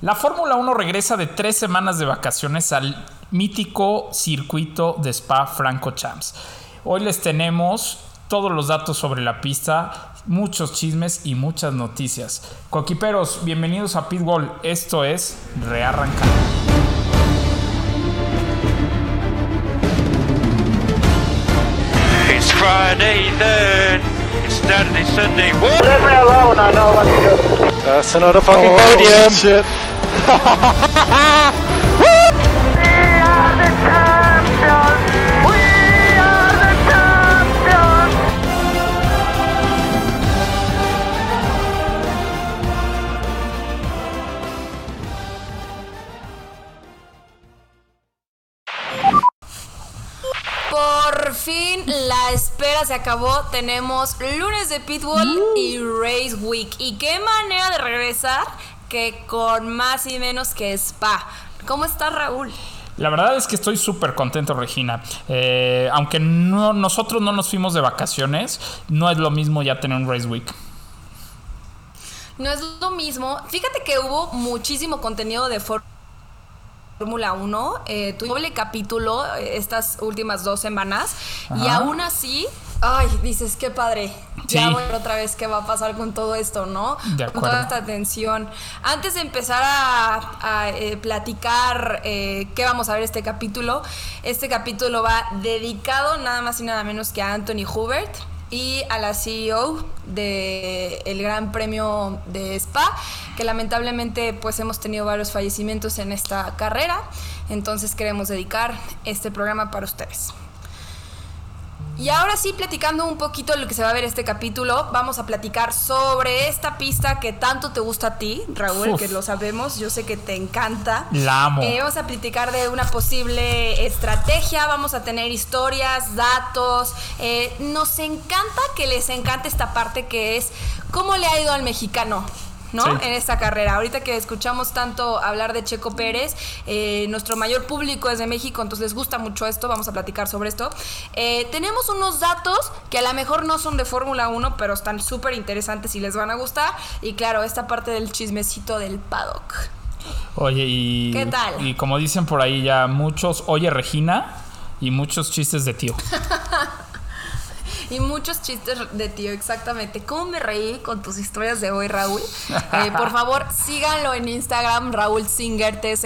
La Fórmula 1 regresa de tres semanas de vacaciones al mítico circuito de Spa Franco Champs. Hoy les tenemos todos los datos sobre la pista, muchos chismes y muchas noticias. Coquiperos, bienvenidos a Pitbull. Esto es Rearrancar. It's Friday then. It's Saturday, Sunday. What? Leave me alone, I know what to do. That's another fucking Oh, podium. shit. Por fin la espera se acabó. Tenemos lunes de Pitbull y Race Week. Y qué manera de regresar que con más y menos que Spa. ¿Cómo estás, Raúl? La verdad es que estoy súper contento, Regina. Eh, aunque no, nosotros no nos fuimos de vacaciones, no es lo mismo ya tener un Race Week. No es lo mismo. Fíjate que hubo muchísimo contenido de Fórmula 1. Eh, tu doble capítulo eh, estas últimas dos semanas. Y aún así, ay, dices, qué padre. Sí. Ya voy a ver otra vez qué va a pasar con todo esto, ¿no? De Con acuerdo. toda esta tensión. Antes de empezar a, a, eh, platicar eh, qué vamos a ver este capítulo, este capítulo va dedicado nada más y nada menos que a Anthony Hubert y a la CEO del Gran Premio de Spa, que lamentablemente pues hemos tenido varios fallecimientos en esta carrera, entonces queremos dedicar este programa para ustedes. Y ahora sí, platicando un poquito de lo que se va a ver este capítulo, vamos a platicar sobre esta pista que tanto te gusta a ti, Raúl, Uf. que lo sabemos, yo sé que te encanta. La amo. Eh, vamos a platicar de una posible estrategia, vamos a tener historias, datos. Eh, nos encanta que les encante esta parte que es cómo le ha ido al mexicano. ¿No? Sí. En esta carrera. Ahorita que escuchamos tanto hablar de Checo Pérez, eh, nuestro mayor público es de México, entonces les gusta mucho esto, vamos a platicar sobre esto. Eh, tenemos unos datos que a lo mejor no son de Fórmula 1, pero están súper interesantes y les van a gustar. Y claro, esta parte del chismecito del paddock. Oye, y. ¿Qué tal? Y como dicen por ahí ya muchos, oye Regina, y muchos chistes de tío. Y muchos chistes de tío, exactamente. ¿Cómo me reí con tus historias de hoy, Raúl? Eh, por favor, síganlo en Instagram, Raúl Singer TZ,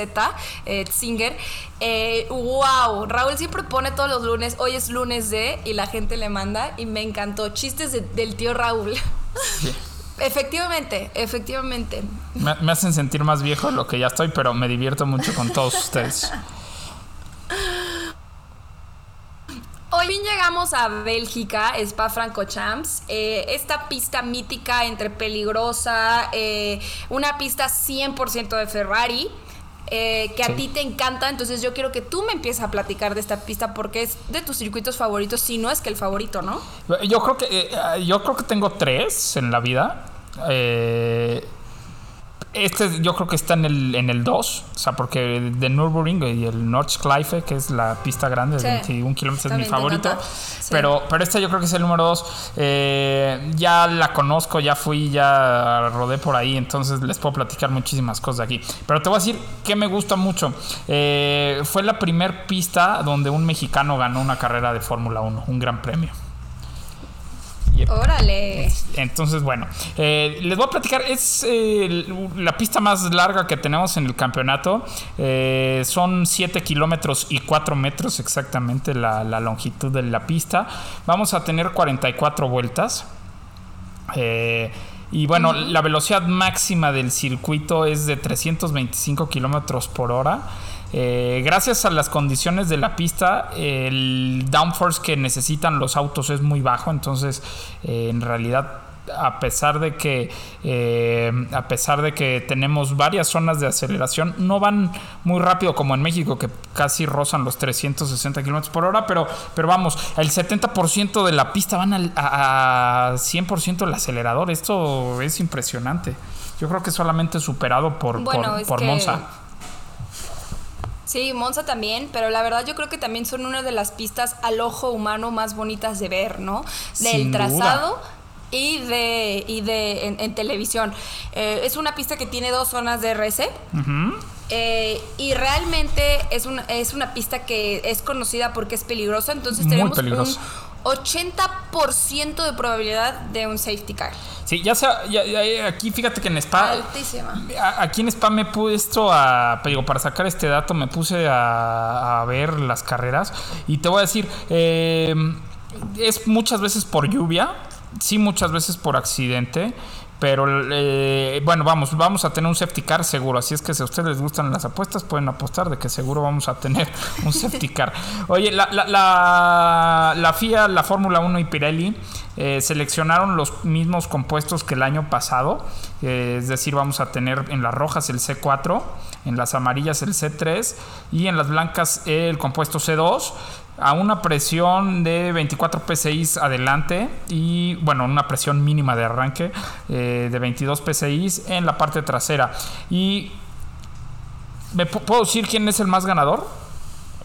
eh, Singer. Eh, wow, Raúl siempre pone todos los lunes, hoy es lunes de, y la gente le manda, y me encantó. Chistes de- del tío Raúl. Efectivamente, efectivamente. Me, me hacen sentir más viejo lo que ya estoy, pero me divierto mucho con todos ustedes. Bien llegamos a Bélgica, Spa Francorchamps, eh, esta pista mítica entre peligrosa, eh, una pista 100% de Ferrari, eh, que Sí. a ti te encanta, entonces yo quiero que tú me empieces a platicar de esta pista porque es de tus circuitos favoritos, si no es que el favorito, ¿no? Yo creo que eh, yo creo que tengo tres en la vida. Eh, este yo creo que está en el en el 2, o sea, porque de Nürburgring y el Nordschleife, que es la pista grande de Sí. 21 kilómetros, es mi favorito. Sí. Pero, pero este yo creo que es el número 2. ya la conozco, ya fui, ya rodé por ahí, entonces les puedo platicar muchísimas cosas aquí. Pero te voy a decir que me gusta mucho. Eh, fue la primer pista donde un mexicano ganó una carrera de Fórmula 1, un gran premio. Órale. Entonces, bueno, eh, les voy a platicar, es eh, la pista más larga que tenemos en el campeonato. Eh, son 7 kilómetros y 4 metros exactamente la, la longitud de la pista. Vamos a tener 44 vueltas. Eh, y bueno, la velocidad máxima del circuito es de 325 kilómetros por hora. Eh, gracias a las condiciones de la pista, el downforce que necesitan los autos es muy bajo, entonces eh, en realidad a pesar de que eh, a pesar de que tenemos varias zonas de aceleración no van muy rápido como en México que casi rozan los 360 kilómetros por hora pero pero vamos el 70% de la pista van al, a, a 100% el acelerador. Esto es impresionante. Yo creo que solamente superado por Bueno, por, por Monza Sí, Monza también, pero la verdad yo creo que también son una de las pistas al ojo humano más bonitas de ver, ¿no? Del Sin duda. trazado y de, y de en, en televisión. Eh, es una pista que tiene dos zonas de RC. Eh, y realmente es una, es una pista que es conocida porque es peligrosa, entonces Muy tenemos un 80% de probabilidad de un safety car. Sí, ya sea, ya- ya- aquí fíjate que en Spa, Altísima. aquí en Spa me puse esto a, digo, para sacar este dato me puse a, a ver las carreras y te voy a decir, eh, es muchas veces por lluvia, sí muchas veces por accidente. Pero eh, bueno, vamos, vamos a tener un safety car seguro. Así es que si a ustedes les gustan las apuestas, pueden apostar de que seguro vamos a tener un safety car. Oye, la, la, la, FIA, la Fórmula 1 y Pirelli eh, seleccionaron los mismos compuestos que el año pasado. Eh, es decir, vamos a tener en las rojas el C4, en las amarillas el C3 y en las blancas el compuesto C2 a una presión de 24 PSI adelante y bueno, una presión mínima de arranque eh, de 22 PSI en la parte trasera. Y ¿me pu- puedo decir quién es el más ganador?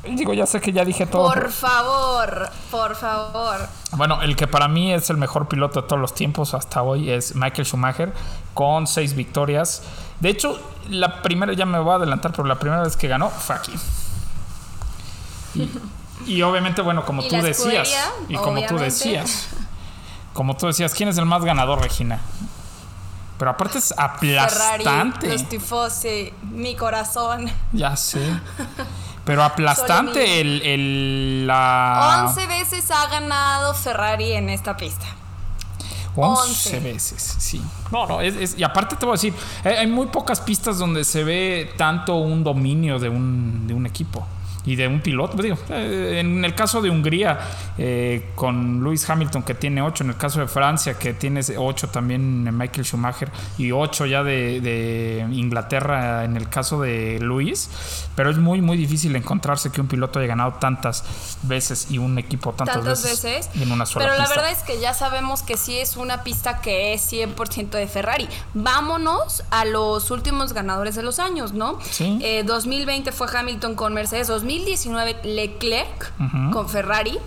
Digo, ya sé que ya dije todo. Por favor, por favor. Bueno, el que para mí es el mejor piloto de todos los tiempos hasta hoy es Michael Schumacher con seis victorias. De hecho, la primera, ya me voy a adelantar, pero la primera vez que ganó fue aquí. Y, y obviamente, bueno, como tú decías, escudería, y como tú obviamente. decías, como tú decías, ¿quién es el más ganador, Regina? Pero aparte es Ferrari, aplastante. los tifosi, mi corazón. Ya sé. Pero aplastante el, el- la 11 veces ha ganado Ferrari en esta pista. 11 11. veces, sí. No, no, es, es- y aparte te voy a decir, hay, hay muy pocas pistas donde se ve tanto un dominio de un, de un equipo y de un piloto. Digo, eh, en el caso de Hungría, eh, con Lewis Hamilton que tiene 8, en el caso de Francia que tiene 8 también Michael Schumacher y 8 ya de, de Inglaterra en el caso de Lewis, pero es muy, muy difícil encontrarse que un piloto haya ganado tantas veces y un equipo tantas, tantas veces. en una sola pero la verdad es que ya sabemos que sí es una pista que es 100% de Ferrari. Vámonos a los últimos ganadores de los años, ¿no? Sí. Eh, 2020 fue Hamilton con Mercedes, 2019 Leclerc Ujú. con Ferrari,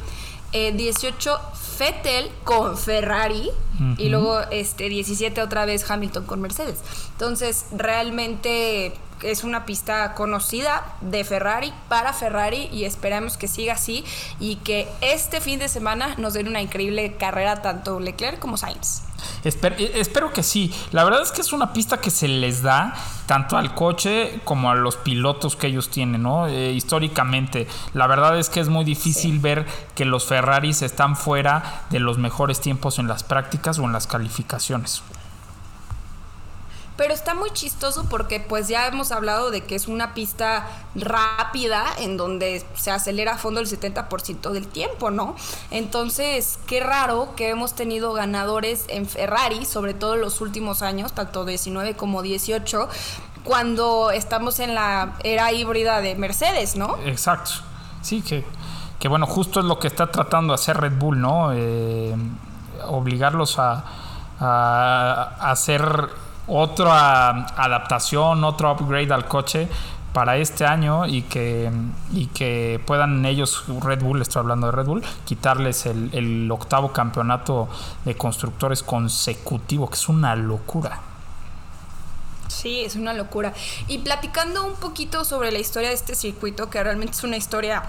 eh, 18 Vettel con Ferrari y luego este 17 otra vez Hamilton con Mercedes. Entonces, realmente es una pista conocida de Ferrari para Ferrari y esperamos que siga así y que este fin de semana nos den una increíble carrera tanto Leclerc como Sainz. Eh, espero que sí. La verdad es que es una pista que se les da tanto al coche como a los pilotos que ellos tienen, ¿no? Eh, históricamente. La verdad es que es muy difícil ver que los Ferraris están fuera de los mejores tiempos en las prácticas o en las calificaciones. Pero está muy chistoso porque pues ya hemos hablado de que es una pista rápida en donde se acelera a fondo el 70% del tiempo, ¿no? Entonces, qué raro que hemos tenido ganadores en Ferrari, sobre todo en los últimos años, tanto 19 como 18, cuando estamos en la era híbrida de Mercedes, ¿no? Exacto. Sí, que, que bueno, justo es lo que está tratando de hacer Red Bull, ¿no? Eh, obligarlos a, a- a hacer otra adaptación, otro upgrade al coche para este año y que, y que puedan ellos, Red Bull, estoy hablando de Red Bull, quitarles el octavo campeonato de constructores consecutivo, que es una locura. Sí, es una locura. Y platicando un poquito sobre la historia de este circuito, que realmente es una historia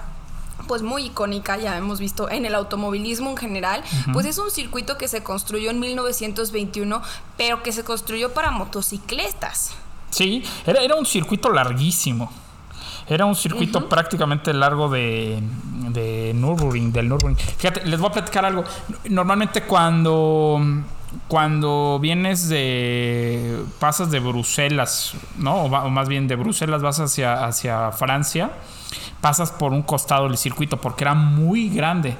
pues muy icónica, ya hemos visto en el automovilismo en general, pues es un circuito que se construyó en 1921, pero que se construyó para motocicletas. Sí, era, era un circuito larguísimo. Era un circuito prácticamente largo de, de Nürburgring, del Nürburgring. Fíjate, les voy a platicar algo. Normalmente cuando, cuando vienes de... pasas de Bruselas, ¿no? O, va- o más bien de Bruselas vas hacia, hacia Francia, pasas por un costado del circuito porque era muy grande.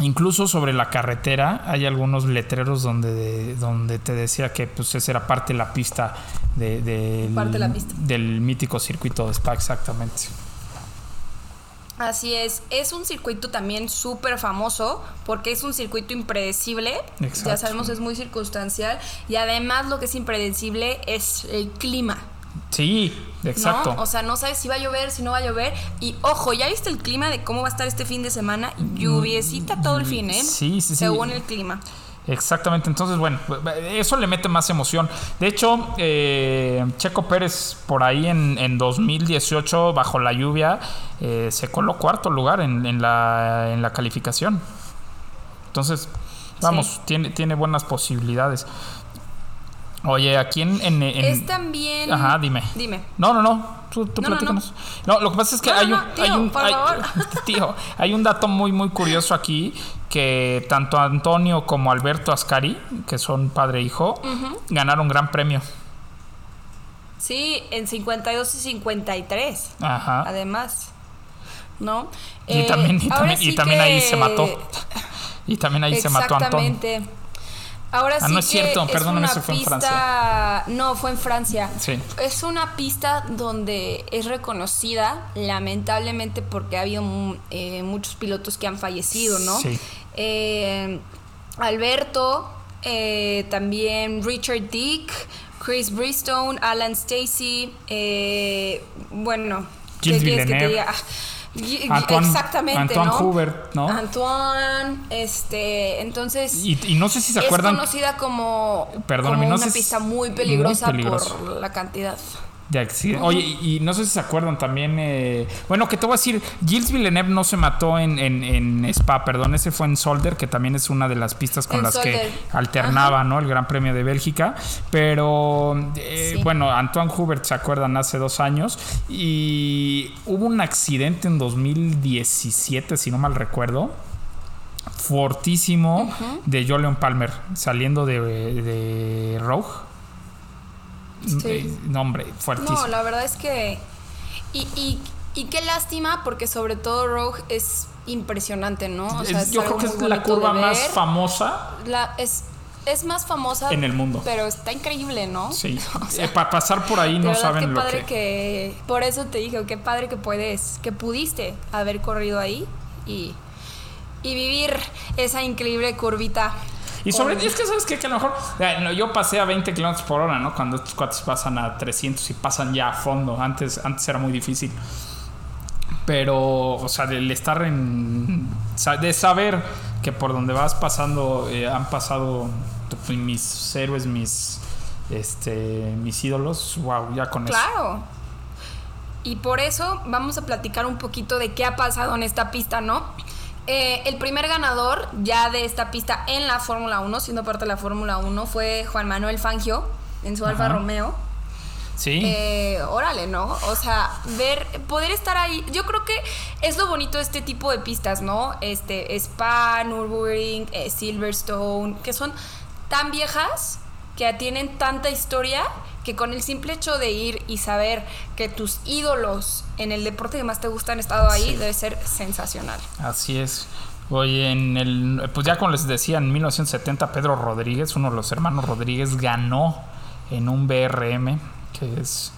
Incluso sobre la carretera hay algunos letreros donde, donde te decía que pues esa era parte de la pista de, Parte de la pista. del mítico circuito de Spa, exactamente. Así es, es un circuito también súper famoso porque es un circuito impredecible, Exacto. ya sabemos es muy circunstancial y además lo que es impredecible es el clima. Sí, exacto. ¿no? O sea, no sabes si va a llover, si no va a llover. Y ojo, ¿ya viste el clima de cómo va a estar este fin de semana? Lluviecita todo el fin, ¿eh? Sí, sí, sí. Según el clima. Exactamente, entonces bueno, eso le mete más emoción. De hecho, eh, Checo Pérez por ahí en, en 2018, bajo la lluvia, eh, se coló cuarto lugar en, en la, en la calificación. Entonces, vamos, Sí. tiene, tiene buenas posibilidades. Oye, aquí en... en- en- Es también. Ajá, dime. Dime. No, no, no. Tú, tú No, no, platícanos. No, lo que pasa es que No, no, hay un, no, tío, hay un por hay- favor. tío, hay un dato muy muy curioso aquí que tanto Antonio como Alberto Ascari, que son padre e hijo, ganaron gran premio. Sí, en 52 y 53. Ajá. Además. ¿No? Y Eh, también, y ahora también, y sí también ahí que- se mató. Y también ahí se mató Antonio. Exactamente. Ahora Ah, sí no es que cierto, perdóname, eso fue en pista... No, fue en Francia. Sí. Es una pista donde es reconocida, lamentablemente, porque ha habido mu- eh, muchos pilotos que han fallecido, ¿no? Sí. Eh, Alberto, eh, también Richard Dick, Chris Bristone, Alan Stacy, eh, bueno, ¿qué quieres que te Villeneuve. diga? Antoine- Exactamente, Antoine ¿no? Hubert, ¿no? Antoine, este, entonces Y, y no sé si se es acuerdan conocida como, como no una pista muy muy peligrosa peligroso. por la cantidad. De accidentes. Oye, y, y no sé si se acuerdan también. eh, bueno, que te voy a decir, Gilles Villeneuve no se mató en, en, en Spa, perdón, ese fue en Solder, que también es una de las pistas con En las que alternaba, ¿no? El Gran Premio de Bélgica. Pero eh, Sí. bueno, Antoine Hubert, ¿se acuerdan? Hace dos años. Y hubo un accidente en 2017, si no mal recuerdo. Fortísimo de Jolion Palmer saliendo de, de Rogue. Sí. Eh, No, hombre, fuertísimo. No, la verdad es que. Y, y, y qué lástima, porque sobre todo Rogue es impresionante, ¿no? O sea, Es- yo creo que es la curva más famosa. La- es, es más famosa En el mundo. Pero está increíble, ¿no? Sí. O sea, para pasar por ahí no saben qué lo padre que... que... Por eso te dije, qué padre que puedes, que pudiste haber corrido ahí y, y vivir esa increíble curvita. Y sobre con- es que sabes qué? que a lo mejor yo pasé a 20 kilómetros por hora, ¿no? Cuando estos cuates pasan a 300 y pasan ya a fondo. Antes, antes era muy difícil. Pero, o sea, del estar en. de saber que por donde vas pasando eh, han pasado pues, mis héroes, mis. Este, mis ídolos, wow, ya con eso. Claro. Y por eso vamos a platicar un poquito de qué ha pasado en esta pista, ¿no? Eh, el primer ganador ya de esta pista en la Fórmula 1, siendo parte de la Fórmula 1, fue Juan Manuel Fangio en su Alfa. Romeo. Sí. Eh, órale, ¿no? O sea, ver, poder estar ahí. Yo creo que es lo bonito de este tipo de pistas, ¿no? Este, Spa, Nürburgring, eh, Silverstone, que son tan viejas que tienen tanta historia que con el simple hecho de ir y saber que tus ídolos en el deporte que más te gusta han estado ahí Sí. debe ser sensacional. Así es. Oye, en el, pues ya como les decía, en 1970 Pedro Rodríguez, uno de los hermanos Rodríguez, ganó en un BRM, que es...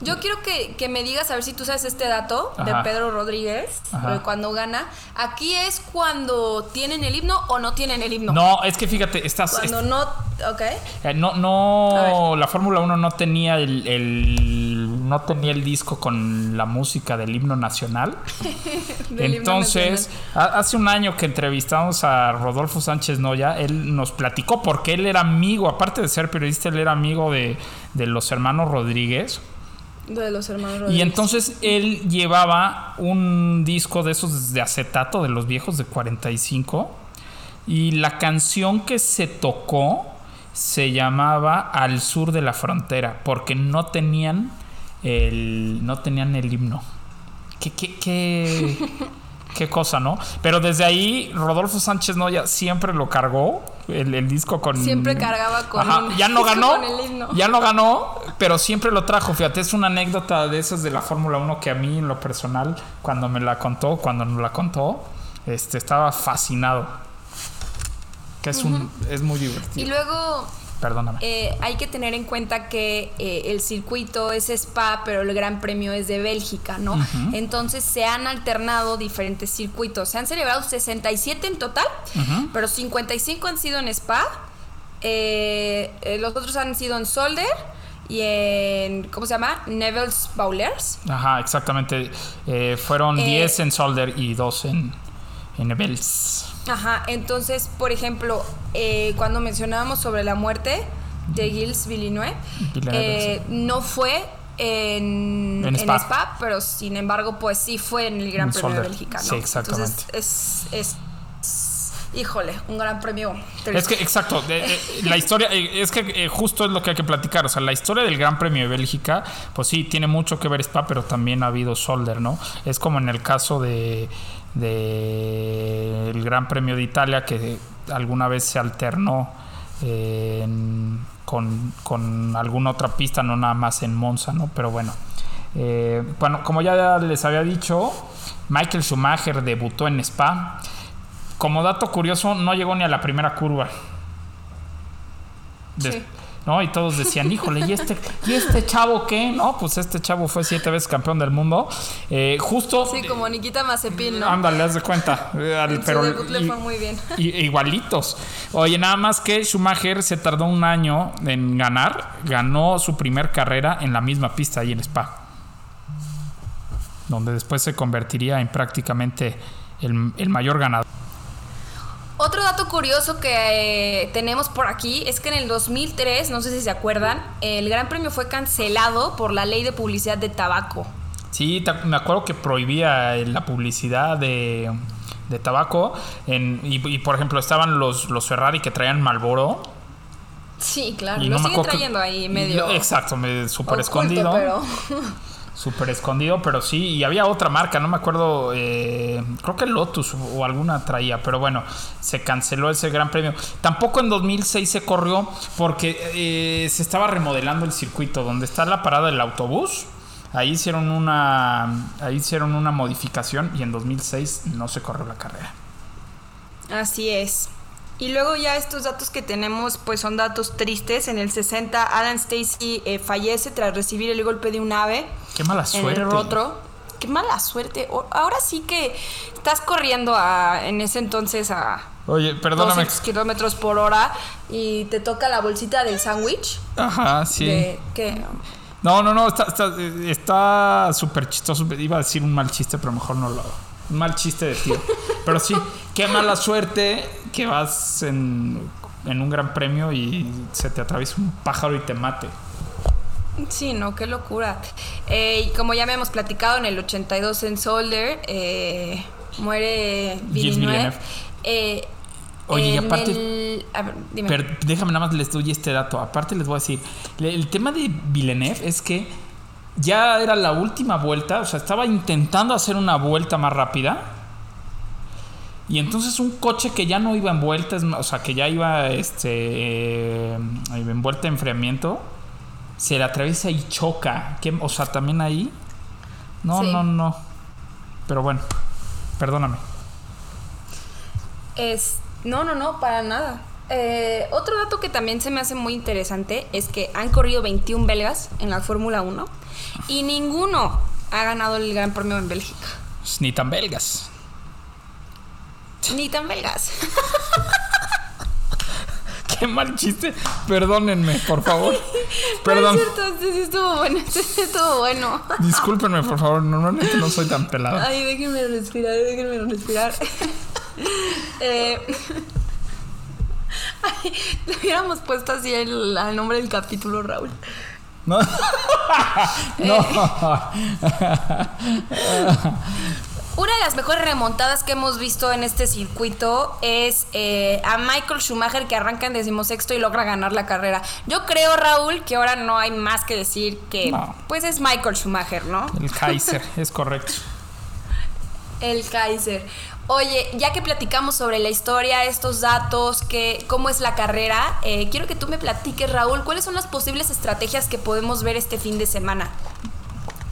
Yo quiero que, que me digas, a ver si tú sabes este dato de. Pedro Rodríguez, de cuando gana. Aquí es cuando tienen el himno o no tienen el himno. No, es que fíjate, estás... Cuando no, ok. Eh, No, no, la Fórmula 1 no tenía el, el- no tenía el disco con la música del himno nacional. Del himno Entonces, ha- hace un año que entrevistamos a Rodolfo Sánchez Noya, él nos platicó porque él era amigo, aparte de ser periodista, él era amigo de, de los hermanos Rodríguez. De los hermanos Y Rodríguez. entonces él llevaba un disco de esos de acetato, de los viejos de 45. Y la canción que se tocó se llamaba Al sur de la frontera, porque no tenían el, no tenían el himno. ¿Qué, qué, qué, qué cosa, ¿no? Pero desde ahí Rodolfo Sánchez Noya siempre lo cargó, el, el disco con... Siempre cargaba con Ajá, Ya no ganó, con el himno. ya no ganó, pero siempre lo trajo. Fíjate, es una anécdota de esas de la Fórmula 1 que a mí en lo personal, cuando me la contó, cuando nos la contó, este, estaba fascinado. Que es, un, es muy Y divertido. luego Perdóname. eh, hay que tener en cuenta que eh, el circuito es Spa, pero el Gran Premio es de Bélgica, ¿no? Entonces se han alternado diferentes circuitos. Se han celebrado 67 en total, pero 55 han sido en Spa. eh, los otros han sido en Solder y en, ¿cómo se llama? Neville's Bowlers. Ajá, exactamente. Eh, fueron Eh, 10 en Solder y 2 en, en Ebels. Ajá, entonces, por ejemplo, eh, cuando mencionábamos sobre la muerte de Gilles Villeneuve, Villeneuve, eh, no fue en, En en Spa. Spa. pero sin embargo, pues sí fue en el Gran En Premio de Zolder. Bélgica, ¿no? Sí, exactamente. Entonces, es, es, es- híjole, un gran premio. Es que, exacto, de- de- la historia, eh, es que eh, justo es lo que hay que platicar. O sea, la historia del Gran Premio de Bélgica, pues sí, tiene mucho que ver Spa, pero también ha habido Solder, ¿no? Es como en el caso de, de el Gran Premio de Italia, que alguna vez se alternó eh, en- con, con alguna otra pista, no nada más en Monza, ¿no? Pero bueno. Eh, bueno, como ya les había dicho, Michael Schumacher debutó en Spa. Como dato curioso, no llegó ni a la primera curva. Sí. ¿No? Y todos decían, híjole, ¿y este, ¿y este chavo qué? No, pues este chavo fue siete veces campeón del mundo. Eh, justo. Sí, como Nikita Mazepin, ¿no? Ándale, haz de cuenta. Al- pero le fue muy bien. y- igualitos. Oye, nada más que Schumacher se tardó un año en ganar. Ganó su primer carrera en la misma pista ahí en Spa. Donde después se convertiría en prácticamente el, el mayor ganador. Dato curioso que eh, tenemos por aquí es que en el 2003, no sé si se acuerdan, el Gran Premio fue cancelado por la ley de publicidad de tabaco. Sí, me acuerdo que prohibía eh, la publicidad de, de tabaco. En, y, y, por ejemplo, estaban los, los Ferrari que traían Malboro. Sí, claro, Y lo no siguen que- trayendo ahí medio Exacto, me- súper escondido. pero Súper escondido, pero sí. Y había otra marca, no me acuerdo. eh, creo que Lotus o, alguna traía, pero bueno, se canceló ese gran premio. Tampoco en 2006 se corrió porque eh, se estaba remodelando el circuito donde está la parada del autobús. Ahí hicieron una, ahí hicieron una modificación y en 2006 no se corrió la carrera. Así es. Y luego ya estos datos que tenemos pues son datos tristes. En el 60 Alan Stacy eh, fallece tras recibir el golpe de un ave Qué mala en suerte. el rostro. Qué mala suerte. Ahora sí que estás corriendo a, en ese entonces a Oye, perdóname. 200 kilómetros por hora y te toca la bolsita del sándwich. Ajá, sí. De que No, no, no, está está está súper chistoso. Iba a decir un mal chiste, pero mejor no lo hago. Mal chiste de tío. Pero sí, qué mala suerte que vas en, en un gran premio y se te atraviesa un pájaro y te mate. Sí, no, qué locura. Eh, y como ya me hemos platicado en el 82 en Solder, eh, muere Villeneuve. Eh, Oye, y aparte- el- a ver, dime. Pero déjame nada más les doy este dato. Aparte les voy a decir, el tema de Villeneuve es que ya era la última vuelta, o sea, estaba intentando hacer una vuelta más rápida. Y entonces un coche que ya no iba en vueltas, o sea, que ya iba este eh, en vuelta de enfriamiento, se le atraviesa y choca. ¿Qué- o sea, también ahí. No, Sí. no, no. Pero bueno, perdóname. Es, no, no, no, para nada. Eh, otro dato que también se me hace muy interesante es que han corrido 21 belgas en la Fórmula 1 y ninguno ha ganado el Gran Premio en Bélgica. Pues, Ni tan belgas. Ni tan belgas. Qué mal chiste. Perdónenme, por favor. Perdón. No es cierto, sí estuvo bueno, sí estuvo bueno. Discúlpenme, por favor. Normalmente no soy tan pelado. Ay, déjenme respirar, déjenme respirar. eh, ay, le hubiéramos puesto así el, al nombre del capítulo, Raúl. No. no. Una de las mejores remontadas que hemos visto en este circuito es eh, a Michael Schumacher que arranca en decimosexto y logra ganar la carrera. Yo creo, Raúl, que ahora no hay más que decir que No. pues es Michael Schumacher, ¿no? El Kaiser, es correcto. El Kaiser. Oye, ya que platicamos sobre la historia, estos datos, que, cómo es la carrera, eh, quiero que tú me platiques, Raúl, cuáles son las posibles estrategias que podemos ver este fin de semana.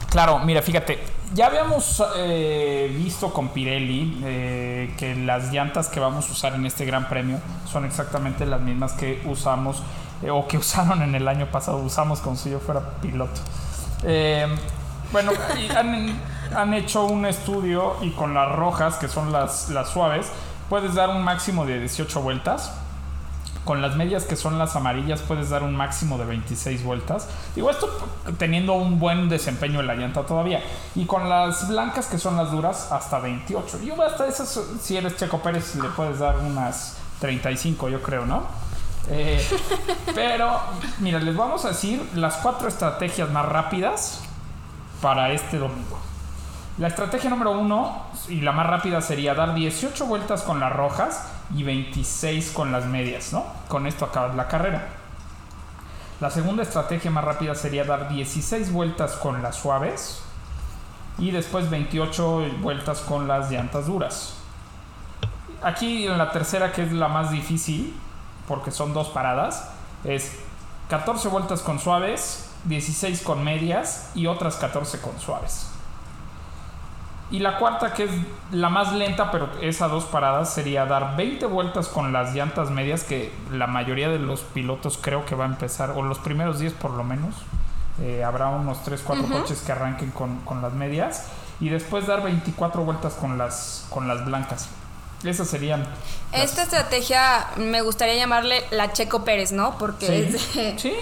Claro, mira, fíjate, ya habíamos eh, visto con Pirelli eh, que las llantas que vamos a usar en este Gran Premio son exactamente las mismas que usamos o que usaron en el año pasado, usamos como si yo fuera piloto. Bueno, y han, hecho un estudio y con las rojas, que son las, las suaves, puedes dar un máximo de 18 vueltas. Con las medias que son las amarillas puedes dar un máximo de 26 vueltas. Digo, esto teniendo un buen desempeño en la llanta todavía. Y con las blancas que son las duras hasta 28. Yo hasta esas, si eres Checo Pérez, le puedes dar unas 35, yo creo, ¿no? Eh, pero, mira, les vamos a decir las cuatro estrategias más rápidas para este domingo. La estrategia número uno y la más rápida sería dar 18 vueltas con las rojas y 26 con las medias, ¿no? Con esto acabas la carrera. La segunda estrategia más rápida sería dar 16 vueltas con las suaves y después 28 vueltas con las llantas duras. Aquí en la tercera, que es la más difícil, porque son dos paradas, es 14 vueltas con suaves, 16 con medias y otras 14 con suaves. Y la cuarta, que es la más lenta, pero es a dos paradas, sería dar 20 vueltas con las llantas medias, que la mayoría de los pilotos creo que va a empezar, o los primeros 10 por lo menos. Eh, habrá unos 3, 4 coches que arranquen con, con las medias. Y después dar 24 vueltas con las, con las blancas. Esas serían. las- Esta estrategia me gustaría llamarle la Checo Pérez, ¿no? Porque Sí, es de, sí,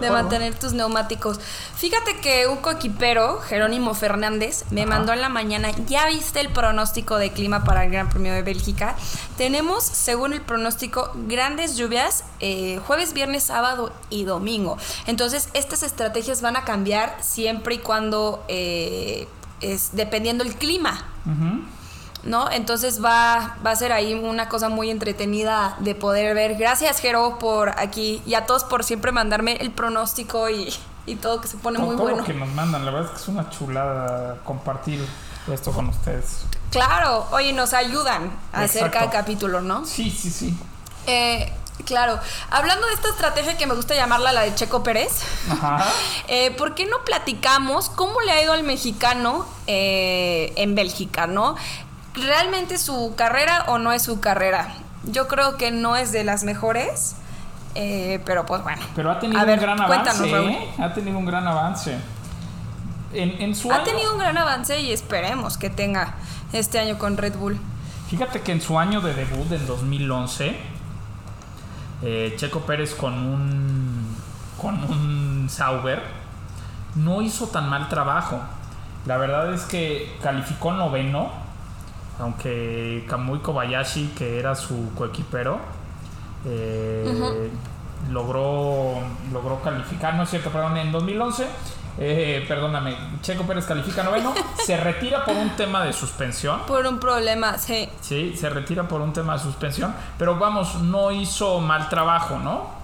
de mantener tus neumáticos. Fíjate que un coequipero, Jerónimo Fernández, me Ajá. mandó en la mañana, ¿ya viste el pronóstico de clima para el Gran Premio de Bélgica? Tenemos, según el pronóstico, grandes lluvias eh, jueves, viernes, sábado y domingo. Entonces, estas estrategias van a cambiar siempre y cuando, eh, es dependiendo el clima. ¿No? Entonces va, va a ser ahí una cosa muy entretenida de poder ver. Gracias, Jero, por aquí y a todos por siempre mandarme el pronóstico y, y todo que se pone Todo, muy todo bueno. lo que nos mandan, la verdad es que es una chulada compartir esto con ustedes. Claro, oye, nos ayudan a hacer cada capítulo, ¿no? Sí, sí, sí. Eh, claro, hablando de esta estrategia que me gusta llamarla la de Checo Pérez, Ajá. eh, ¿por qué no platicamos cómo le ha ido al mexicano eh, en Bélgica, no? ¿Realmente su carrera o no es su carrera? Yo creo que no es de las mejores, eh, pero pues bueno. Pero ha tenido A ver, un gran avance. ¿eh? Ha tenido un gran avance. En, en su Ha año- tenido un gran avance y esperemos que tenga este año con Red Bull. Fíjate que en su año de debut, en 2011, eh, Checo Pérez con un, con un Sauber no hizo tan mal trabajo. La verdad es que calificó noveno, aunque Kamui Kobayashi, que era su coequipero, eh, logró, logró calificar, no es cierto, perdón, en 2011, eh, perdóname, Checo Pérez califica noveno, se retira por un tema de suspensión. Por un problema, sí. Sí, se retira por un tema de suspensión, pero vamos, no hizo mal trabajo, ¿no?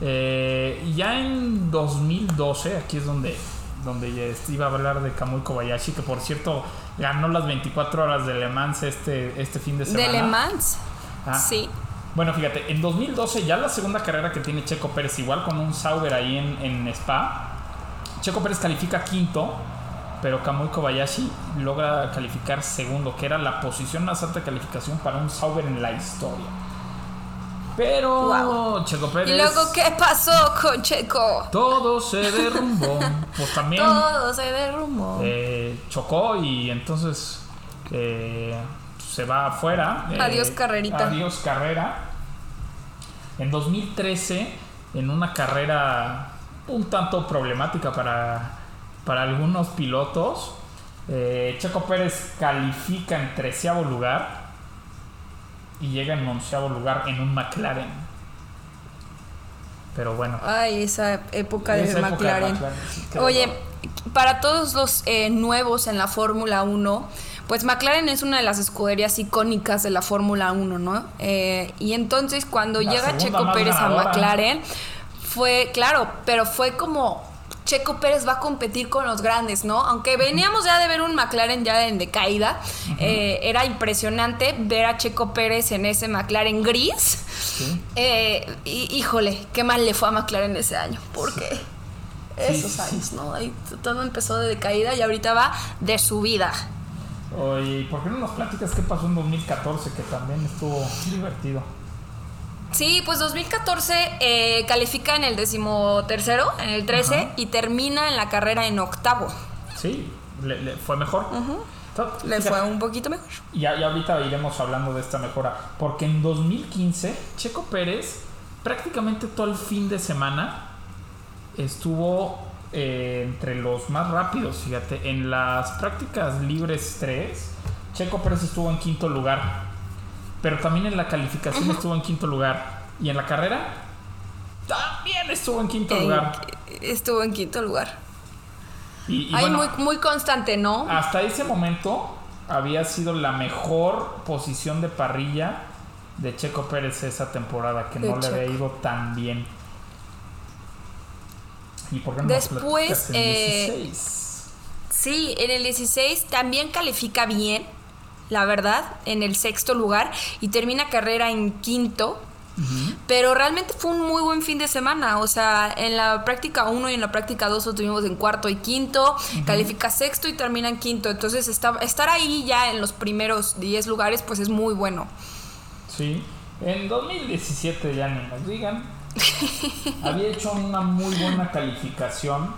Eh, ya en 2012, aquí es donde, donde iba a hablar de Kamui Kobayashi, que por cierto ganó las 24 horas de Le Mans este, este fin de semana. De Le Mans. Ah. Sí. Bueno, fíjate, en 2012 ya la segunda carrera que tiene Checo Pérez, igual con un Sauber ahí en, en Spa, Checo Pérez califica quinto, pero Kamui Kobayashi logra calificar segundo, que era la posición más alta de calificación para un Sauber en la historia. Pero Wow. Checo Pérez... Y luego, ¿qué pasó con Checo? Todo se derrumbó. Pues también Todo se derrumbó. eh, chocó y entonces eh, se va afuera. Eh, Adiós, carrerita. Adiós carrera. En 2013, en una carrera un tanto problemática para, para algunos pilotos, Checo Pérez califica en treceavo lugar y llega en onceavo lugar en un McLaren. Pero bueno. Ay, esa época de McLaren. Sí, Oye, para todos los eh, nuevos en la Fórmula 1, pues McLaren es una de las escuderías icónicas de la Fórmula 1, ¿no? Eh, y entonces cuando La llega Checo Pérez a McLaren, fue, claro, pero fue como Checo Pérez va a competir con los grandes, ¿no? Aunque veníamos ya de ver un McLaren ya en decaída, eh, era impresionante ver a Checo Pérez en ese McLaren gris. Sí. Eh, y- híjole, qué mal le fue a McLaren ese año. Porque esos sí. años, ¿no? Ahí todo empezó de decaída y ahorita va de subida. Oye, ¿por qué no nos platicas qué pasó en 2014? Que también estuvo divertido. Sí, pues 2014 eh, califica en el decimotercero, en el 13, Ajá. y termina en la carrera en octavo. Sí, le, le fue mejor. Entonces, Le fue un poquito mejor. Y ya, ya ahorita iremos hablando de esta mejora. Porque en 2015, Checo Pérez prácticamente todo el fin de semana estuvo eh, entre los más rápidos, fíjate. En las prácticas libres 3, Checo Pérez estuvo en quinto lugar. Pero también en la calificación estuvo en quinto lugar. Y en la carrera también estuvo en quinto En- lugar. estuvo en quinto lugar. Y, y Ay, bueno, muy, muy constante, ¿no? hasta ese momento había sido la mejor posición de parrilla de Checo Pérez esa temporada, que De no le había ido tan bien. ¿Y por qué no Después, el eh, 16? Sí, en el 16 también califica bien, la verdad, en el sexto lugar y termina carrera en quinto. Pero realmente fue un muy buen fin de semana. O sea, en la práctica 1 y en la práctica 2 lo tuvimos en cuarto y quinto. Califica sexto y termina en quinto. Entonces, está- estar ahí ya en los primeros 10 lugares, pues es muy bueno. Sí. En 2017 ya ni nos digan. Había hecho una muy buena calificación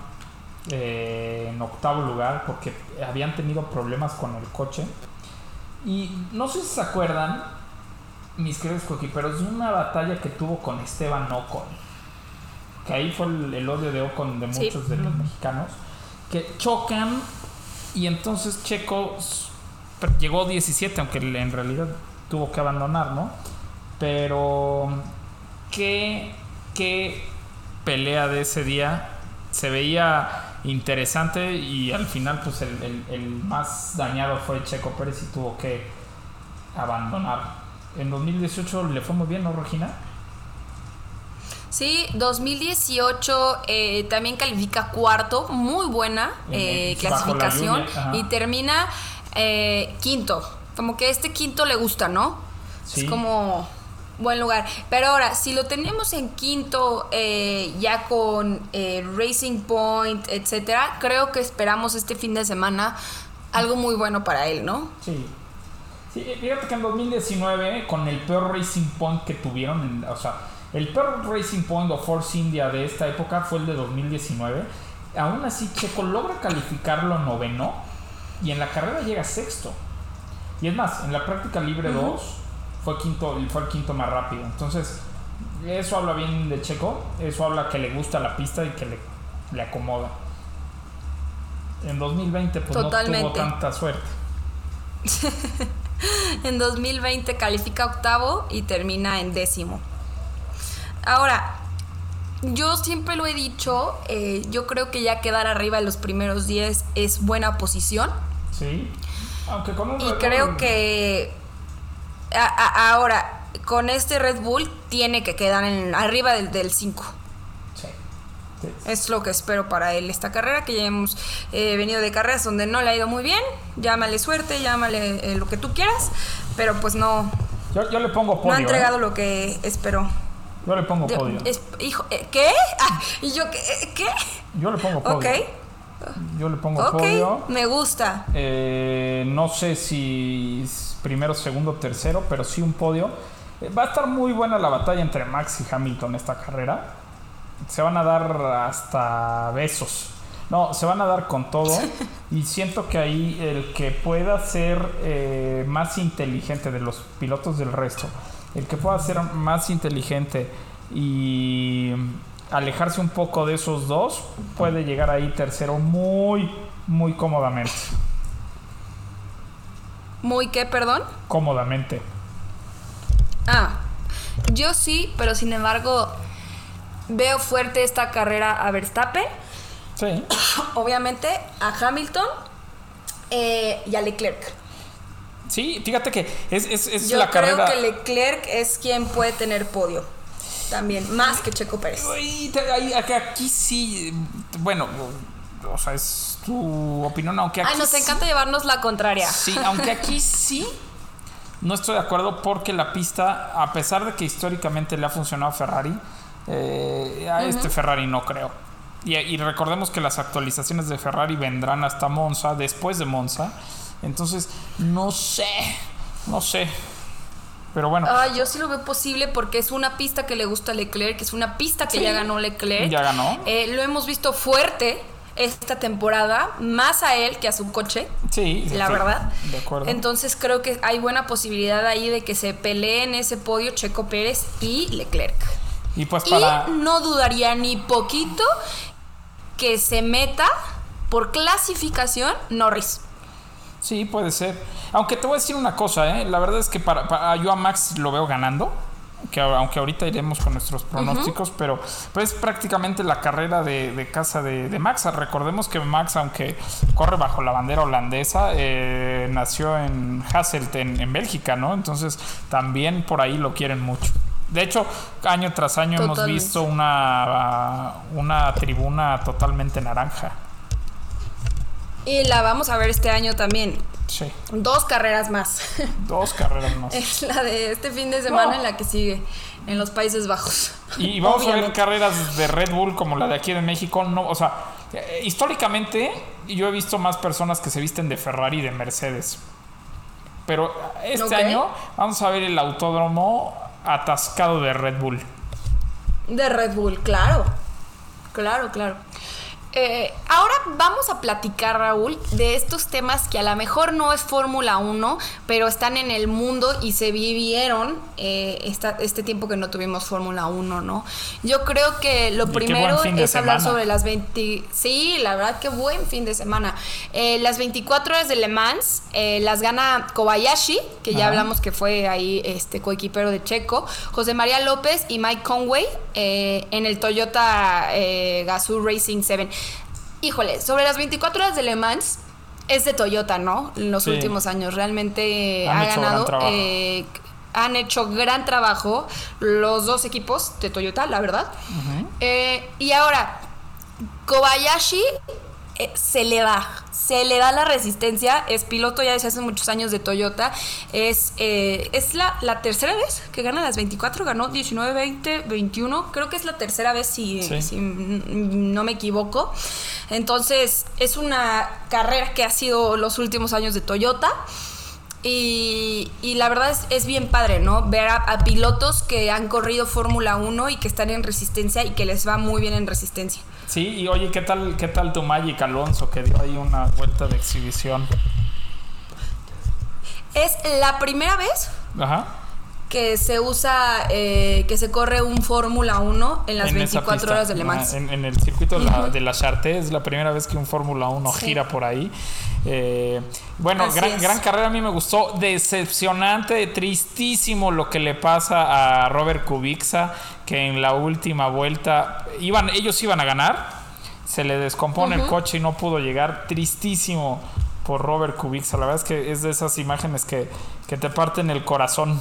eh, en octavo lugar porque habían tenido problemas con el coche. Y no sé si se acuerdan, mis queridos coquiperos, de una batalla que tuvo con Esteban Ocon. Que ahí fue el, el odio de Ocon de Sí. muchos de los mexicanos. Que chocan y entonces Checo llegó 17, aunque en realidad tuvo que abandonar, ¿no? Pero qué, qué pelea de ese día. Se veía interesante y al final pues el, el- el más dañado fue Checo Pérez y tuvo que abandonar. En 2018 le fue muy bien, ¿no, Regina? Sí, 2018 eh, también califica cuarto, muy buena En- eh, clasificación lluvia, y termina eh, quinto. Como que este quinto le gusta, ¿no? Sí. Es como buen lugar. Pero ahora, si lo tenemos en quinto eh, ya con eh, Racing Point, etcétera, creo que esperamos este fin de semana algo muy bueno para él, ¿no? Sí. Sí, fíjate que en 2019, con el peor Racing Point que tuvieron, en- o sea, el peor Racing Point o Force India de esta época fue el de 2019. Aún así, Checo logra calificarlo noveno y en la carrera llega sexto. Y es más, en la práctica libre 2 fue, quinto, fue el quinto más rápido. Entonces, eso habla bien de Checo, eso habla que le gusta la pista y que le, le acomoda. En 2020, pues no Totalmente. tuvo tanta suerte. En 2020 califica octavo y termina en décimo. Ahora, yo siempre lo he dicho, eh, yo creo que ya quedar arriba de los primeros 10 es buena posición. Sí. Aunque con un Y creo que a- a- ahora, con este Red Bull, tiene que quedar en, arriba del 5. Sí. Sí. Es lo que espero para él esta carrera, que ya hemos eh, venido de carreras donde no le ha ido muy bien. Llámale suerte, llámale eh, lo que tú quieras, pero pues no, Yo, yo le pongo podio. no ha entregado ¿eh? lo que esperó. Yo le pongo Yo- podio. es- hijo, ¿qué? Ah, ¿Y yo qué? ¿Qué? Yo le pongo podio. Ok, Yo le pongo ok, podio. me gusta. Eh, no sé si primero, segundo, tercero, pero sí un podio. Eh, va a estar muy buena la batalla entre Max y Hamilton esta carrera. Se van a dar hasta besos. No, se van a dar con todo. y siento que ahí el que pueda ser eh, más inteligente de los pilotos del resto, el que pueda ser más inteligente y alejarse un poco de esos dos, puede llegar ahí tercero muy, muy cómodamente. ¿Muy qué, perdón? Cómodamente. Ah, yo sí, pero sin embargo veo fuerte esta carrera a Verstappen, Sí. obviamente a Hamilton eh, y a Leclerc. Sí, fíjate que es, es, es Yo la creo carrera. que Leclerc es quien puede tener podio. También, más que Checo Pérez. Uy, aquí sí. Bueno, o sea, es tu opinión, aunque aquí. Ay, nos sí- encanta llevarnos la contraria. Sí, aunque aquí sí. No estoy de acuerdo porque la pista, a pesar de que históricamente le ha funcionado a Ferrari, eh, a este Ferrari no creo. Y, y recordemos que las actualizaciones de Ferrari vendrán hasta Monza, después de Monza. Entonces, no sé, no sé. Pero bueno, Ay, yo sí lo veo posible porque es una pista que le gusta a Leclerc, es una pista que Sí. ya ganó Leclerc. Ya ganó. Eh, lo hemos visto fuerte esta temporada, más a él que a su coche. sí, la sí, verdad. De acuerdo. Entonces creo que hay buena posibilidad ahí de que se peleen ese podio Checo Pérez y Leclerc. Y pues Y para. no dudaría ni poquito que se meta por clasificación Norris. Sí, puede ser. Aunque te voy a decir una cosa, ¿eh? La verdad es que para, para- yo a Max lo veo ganando. Que, aunque ahorita iremos con nuestros pronósticos, pero pues prácticamente la carrera de, de casa de, de Max. Recordemos que Max, aunque corre bajo la bandera holandesa, eh, nació en Hasselt, en, en Bélgica, ¿no? Entonces también por ahí lo quieren mucho. De hecho, año tras año hemos visto una, una tribuna totalmente naranja. Y la vamos a ver este año también. Sí, Dos carreras más. dos carreras más. es la de este fin de semana No. en la que sigue, en los Países Bajos. Y vamos a ver carreras de Red Bull como la de aquí de México. No, o sea, eh, históricamente yo he visto más personas que se visten de Ferrari y de Mercedes. Pero este año vamos a ver el autódromo atascado de Red Bull. De Red Bull, claro. Claro, claro. Eh, ahora vamos a platicar, Raúl, de estos temas que a lo mejor no es Fórmula 1, pero están en el mundo y se vivieron eh, esta- este tiempo que no tuvimos Fórmula 1, ¿no? Yo creo que lo Y primero es hablar semana. sobre las 20... Sí, la verdad, qué buen fin de semana. Eh, las 24 horas de Le Mans eh, las gana Kobayashi, que ya Ajá. hablamos que fue ahí este coequipero de Checo, José María López y Mike Conway en el Toyota Gazoo Racing 7. Híjole, sobre las 24 horas de Le Mans es de Toyota, ¿no? En los Sí. últimos años realmente Han ha ganado. eh, han hecho gran trabajo los dos equipos de Toyota, la verdad. Eh, y ahora, Kobayashi eh, se le da, se le da la resistencia, es piloto ya desde hace muchos años de Toyota, es, eh, es la, la tercera vez que gana las 24, ganó 19, 20, 21, creo que es la tercera vez si, Sí. si n- no me equivoco. Entonces, es una carrera que ha sido los últimos años de Toyota. Y, y la verdad es, es bien padre, ¿no? Ver a, a pilotos que han corrido Fórmula 1 y que están en resistencia y que les va muy bien en resistencia. Sí, y oye, ¿qué tal, qué tal tu Magic Alonso que dio ahí una vuelta de exhibición? Es la primera vez Ajá. Que se usa, eh, que se corre un Fórmula 1 en las En esa 24 pista. horas de Le Mans. En, en el circuito de la, de la Charté es la primera vez que un Fórmula 1 Sí. gira por ahí. Eh, bueno, gran, gran carrera a mí me gustó. Decepcionante, tristísimo lo que le pasa a Robert Kubica, que en la última vuelta iban, ellos iban a ganar. Se le descompone el coche y no pudo llegar. Tristísimo por Robert Kubica. La verdad es que es de esas imágenes que, que te parten el corazón.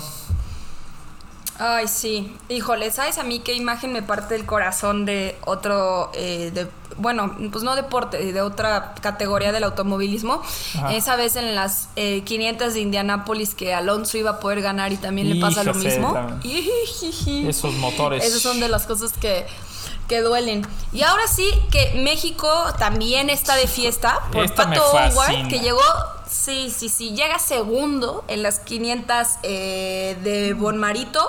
Ay, sí. Híjole, ¿sabes a mí qué imagen me parte el corazón de otro, eh, de, bueno, pues no deporte, de otra categoría del automovilismo? Ajá. Esa vez en las eh, 500 de Indianápolis que Alonso iba a poder ganar y también le pasa lo mismo. Esos motores. Esas son de las cosas que, que duelen. Y ahora sí que México también está de fiesta por Esta Pato Howard, que llegó, sí, sí, sí, llega segundo en las 500 eh, de Bonmarito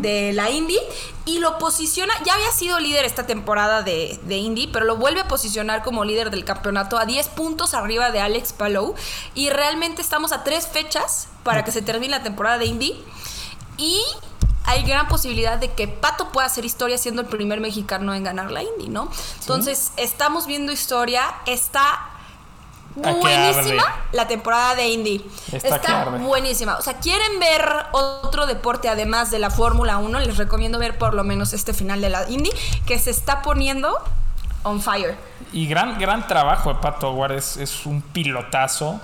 de la Indy y lo posiciona, ya había sido líder esta temporada de, de Indy, pero lo vuelve a posicionar como líder del campeonato a 10 puntos arriba de Alex Palou. Y realmente estamos a tres fechas para que se termine la temporada de Indy. Y hay gran posibilidad de que Pato pueda hacer historia siendo el primer mexicano en ganar la Indy, ¿no? Entonces, estamos viendo historia, está buenísima la temporada de Indy. Está buenísima. O sea, quieren ver otro deporte además de la Fórmula 1, les recomiendo ver por lo menos este final de la Indy, que se está poniendo on fire. Y gran, gran trabajo de Pato Howard, es, es un pilotazo.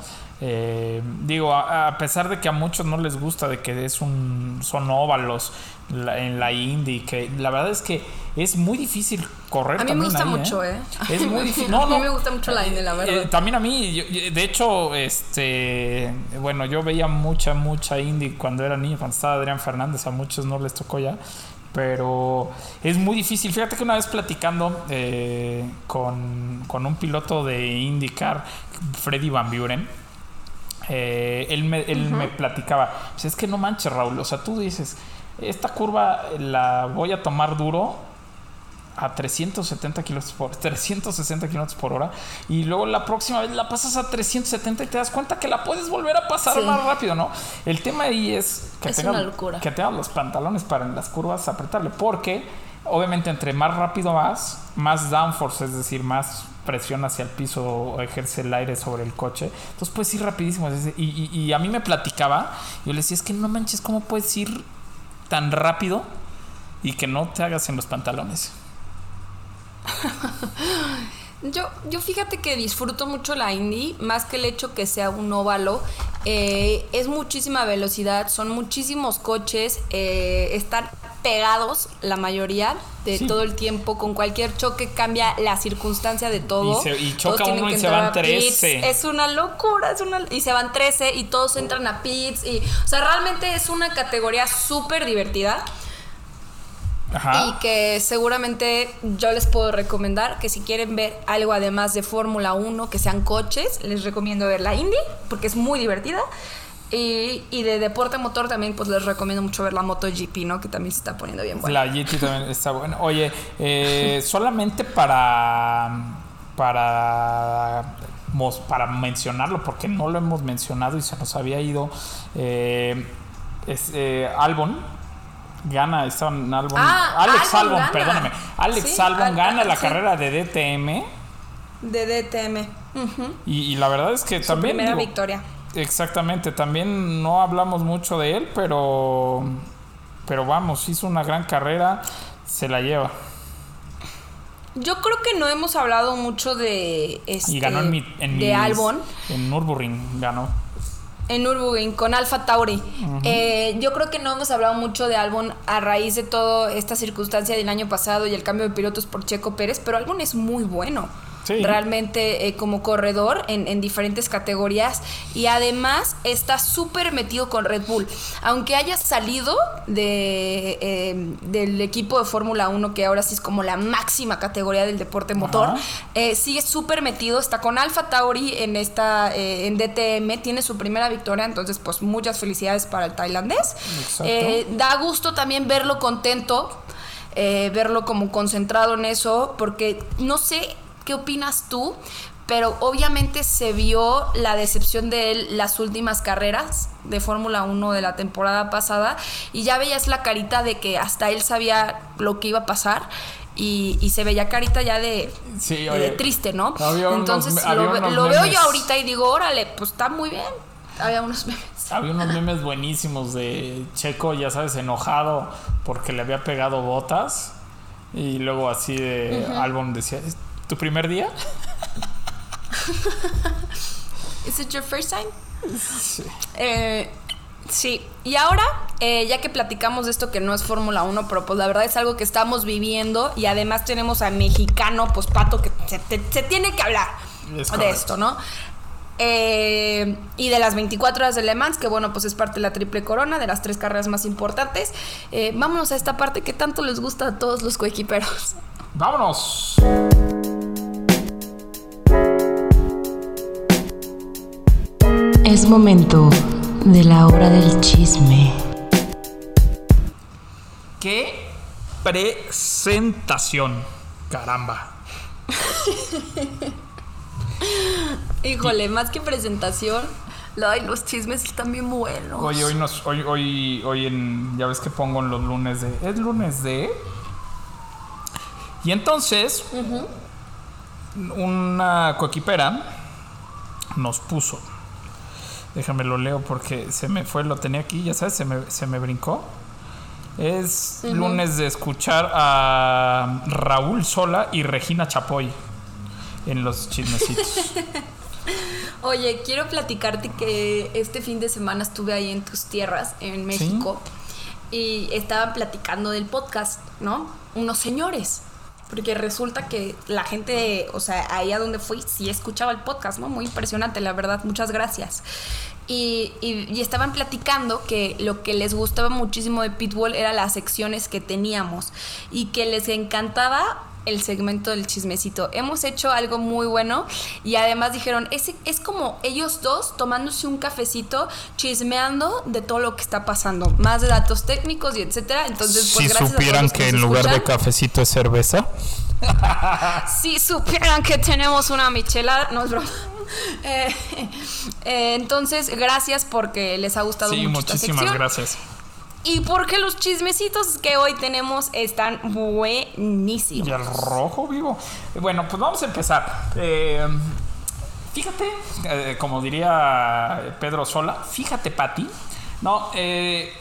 Eh, digo, a, a pesar de que a muchos no les gusta de que es un, son óvalos la- en la Indy, que la verdad es que es muy difícil correr. A mí me gusta ahí, mucho, ¿eh? Es muy difícil. A No, mí me gusta mucho la Indy, la verdad. Eh, también a mí, yo- de hecho, este, bueno, yo veía mucha, mucha Indy cuando era niño, cuando estaba Adrián Fernández, a muchos no les tocó ya. Pero es muy difícil. Fíjate que una vez platicando eh, con, con un piloto de IndyCar, Freddy Van Buren, eh, él, me, él me platicaba, "Pues es que no manches Raúl, o sea, tú dices, esta curva la voy a tomar duro a 370 kilómetros por 360 kilómetros por hora y luego la próxima vez la pasas a 370 y te das cuenta que la puedes volver a pasar Sí. más rápido, ¿no? El tema ahí es que Es tengas que tengas los pantalones para en las curvas apretarle, porque obviamente entre más rápido vas, más downforce, es decir, más presión hacia el piso ejerce el aire sobre el coche. Entonces puedes ir rapidísimo. y a mí me platicaba, yo le decía, es que no manches, ¿cómo puedes ir tan rápido y que no te hagas en los pantalones? Yo, yo fíjate que disfruto mucho la Indy, más que el hecho que sea un óvalo. Eh, es muchísima velocidad, son muchísimos coches, eh, están pegados la mayoría de Sí. todo el tiempo. Con cualquier choque cambia la circunstancia de todo. Y se- y choca uno y se van a pits. 13. Es una locura, es una, y se van 13 y todos entran a pits. Y, o sea, realmente es una categoría súper divertida Ajá. y que seguramente yo les puedo recomendar que si quieren ver algo además de Fórmula 1, que sean coches, les recomiendo ver la Indy, porque es muy divertida. Y, y de deporte motor también pues les recomiendo mucho ver la MotoGP, ¿no? Que también se está poniendo bien buena. La GT también está buena. Oye, eh, solamente para para para mencionarlo, porque no lo hemos mencionado y se nos había ido. eh, es, eh, Albon gana, estaban Albon, Ah, Alex Albon Albon, perdóname. Alex Sí, Albon Al- gana Al- la sí. carrera de DTM De DTM. Ujú. y, y la verdad es que Su también primera digo, victoria. Exactamente, también no hablamos mucho de él, pero pero vamos, hizo una gran carrera, se la lleva. Yo creo que no hemos hablado mucho de este, Y ganó en mi en de mis- Albon. En Nürburgring ganó. En Nürburgring con Alfa Tauri. Eh, yo creo que no hemos hablado mucho de Albon a raíz de toda esta circunstancia del año pasado y el cambio de pilotos por Checo Pérez, pero Albon es muy bueno. Sí. Realmente eh, como corredor en, en diferentes categorías y además está súper metido con Red Bull. Aunque haya salido de, eh, del equipo de Fórmula 1, que ahora sí es como la máxima categoría del deporte motor, eh, sigue súper metido, está con Alfa Tauri en esta eh, en DTM, tiene su primera victoria, entonces pues muchas felicidades para el tailandés. Eh, da gusto también verlo contento, eh, verlo como concentrado en eso, porque no sé qué opinas tú, pero obviamente se vio la decepción de él las últimas carreras de Fórmula 1 de la temporada pasada y ya veías la carita de que hasta él sabía lo que iba a pasar. Y, y se veía carita ya de, Sí, de oye, triste, ¿no? había unos Entonces había lo, unos lo veo yo ahorita y digo, órale, pues está muy bien. Había unos memes. Había unos memes buenísimos de Checo, ya sabes, enojado porque le había pegado botas. Y luego así de Albon decía, ¿es tu primer día? Is it your first time? Eh, sí, y ahora, eh, ya que platicamos de esto que no es Fórmula 1, pero pues la verdad es algo que estamos viviendo y además tenemos a mexicano, pues Pato, que se, te- se tiene que hablar Es de esto, ¿no? Eh, y de las 24 horas de Le Mans, que bueno, pues es parte de la triple corona, de las tres carreras más importantes. Eh, vámonos a esta parte que tanto les gusta a todos los coequiperos. ¡Vámonos! Es momento de la hora del chisme. ¡Qué presentación! Caramba. Híjole, más que presentación, ay, los chismes están bien buenos. Oye, hoy nos, hoy, hoy, hoy en, ya ves que pongo en los lunes de, es lunes de. Y entonces, una coequipera nos puso. Déjame lo leo porque se me fue, lo tenía aquí, ya sabes, se me, se me brincó. Es lunes de escuchar a Raúl Sola y Regina Chapoy en los chismecitos. Oye, quiero platicarte que este fin de semana estuve ahí en tus tierras, en México, y estaban platicando del podcast, ¿no? Unos señores. Porque resulta que la gente, o sea, ahí a donde fui, sí escuchaba el podcast, ¿no? Muy impresionante, la verdad, muchas gracias. Y, y- y estaban platicando que lo que les gustaba muchísimo de Pitbull era las secciones que teníamos y que les encantaba el segmento del chismecito. Hemos hecho algo muy bueno y además dijeron, es, es como ellos dos tomándose un cafecito, chismeando de todo lo que está pasando, más de datos técnicos y etcétera. Entonces, pues gracias a todos los nos escuchan. cafecito es cerveza. Si supieran que tenemos una michelada, no es broma. Eh, eh, entonces, gracias porque les ha gustado Sí, mucho esta muchísimas sección. gracias. Y porque los chismecitos que hoy tenemos están buenísimos. Y el rojo vivo. Bueno, pues vamos a empezar. Eh, fíjate, eh, como diría Pedro Sola, fíjate, Pati. No, eh,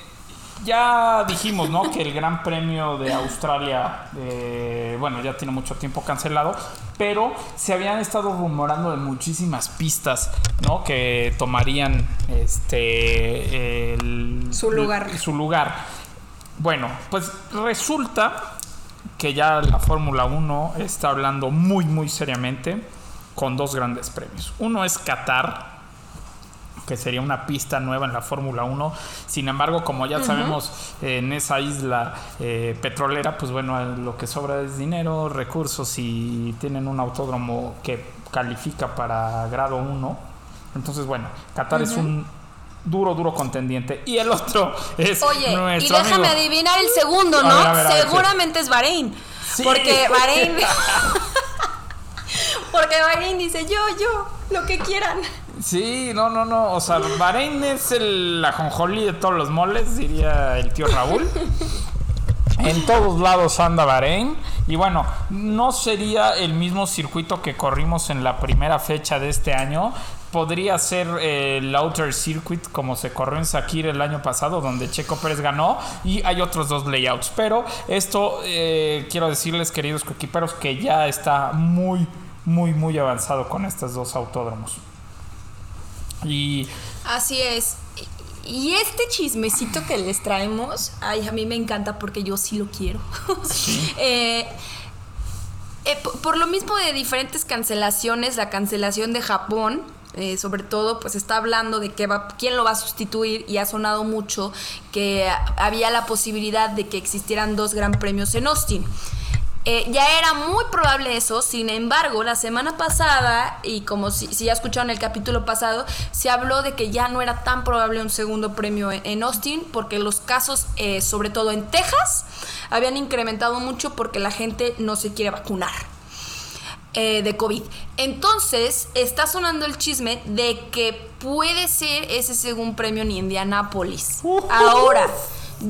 ya dijimos, ¿no? Que el Gran Premio de Australia, eh, bueno, ya tiene mucho tiempo cancelado, pero se habían estado rumorando de muchísimas pistas, ¿no? Que tomarían este el- Su lugar. Su lugar. Bueno, pues resulta que ya la Fórmula 1 está hablando muy, muy seriamente con dos grandes premios. Uno es Qatar, que sería una pista nueva en la Fórmula 1. Sin embargo, como ya sabemos, en esa isla eh, petrolera, pues bueno, lo que sobra es dinero, recursos y tienen un autódromo que califica para grado 1. Entonces, bueno, Qatar es un duro, duro contendiente. Y el otro es Oye, y nuestro déjame amigo. adivinar el segundo, A ¿no? ver, a ver, a ver, Seguramente es Bahrein. Sí. Porque Bahrein. porque Bahrein dice yo, yo, lo que quieran. Sí, no, no, no. O sea, Bahrein es el la jonjolí de todos los moles, diría el tío Raúl. En todos lados anda Bahrein. Y bueno, no sería el mismo circuito que corrimos en la primera fecha de este año. Podría ser eh, el Outer Circuit como se corrió en Sakir el año pasado, donde Checo Pérez ganó. Y hay otros dos layouts. Pero esto, eh, quiero decirles, queridos coequiperos, que ya está muy, muy, muy avanzado con estos dos autódromos. Y Así es. Y este chismecito que les traemos, ay, a mí me encanta porque yo sí lo quiero. Eh, eh, po- por lo mismo de diferentes cancelaciones, la cancelación de Japón, eh, sobre todo, pues está hablando de que va, quién lo va a sustituir y ha sonado mucho que había la posibilidad de que existieran dos gran premios en Austin. Eh, ya era muy probable eso, sin embargo, la semana pasada, y como si, si ya escucharon el capítulo pasado, se habló de que ya no era tan probable un segundo premio en, Austin, porque los casos, eh, sobre todo en Texas, habían incrementado mucho porque la gente no se quiere vacunar eh, de COVID. Entonces, está sonando el chisme de que puede ser ese segundo premio en Indianápolis. Ahora,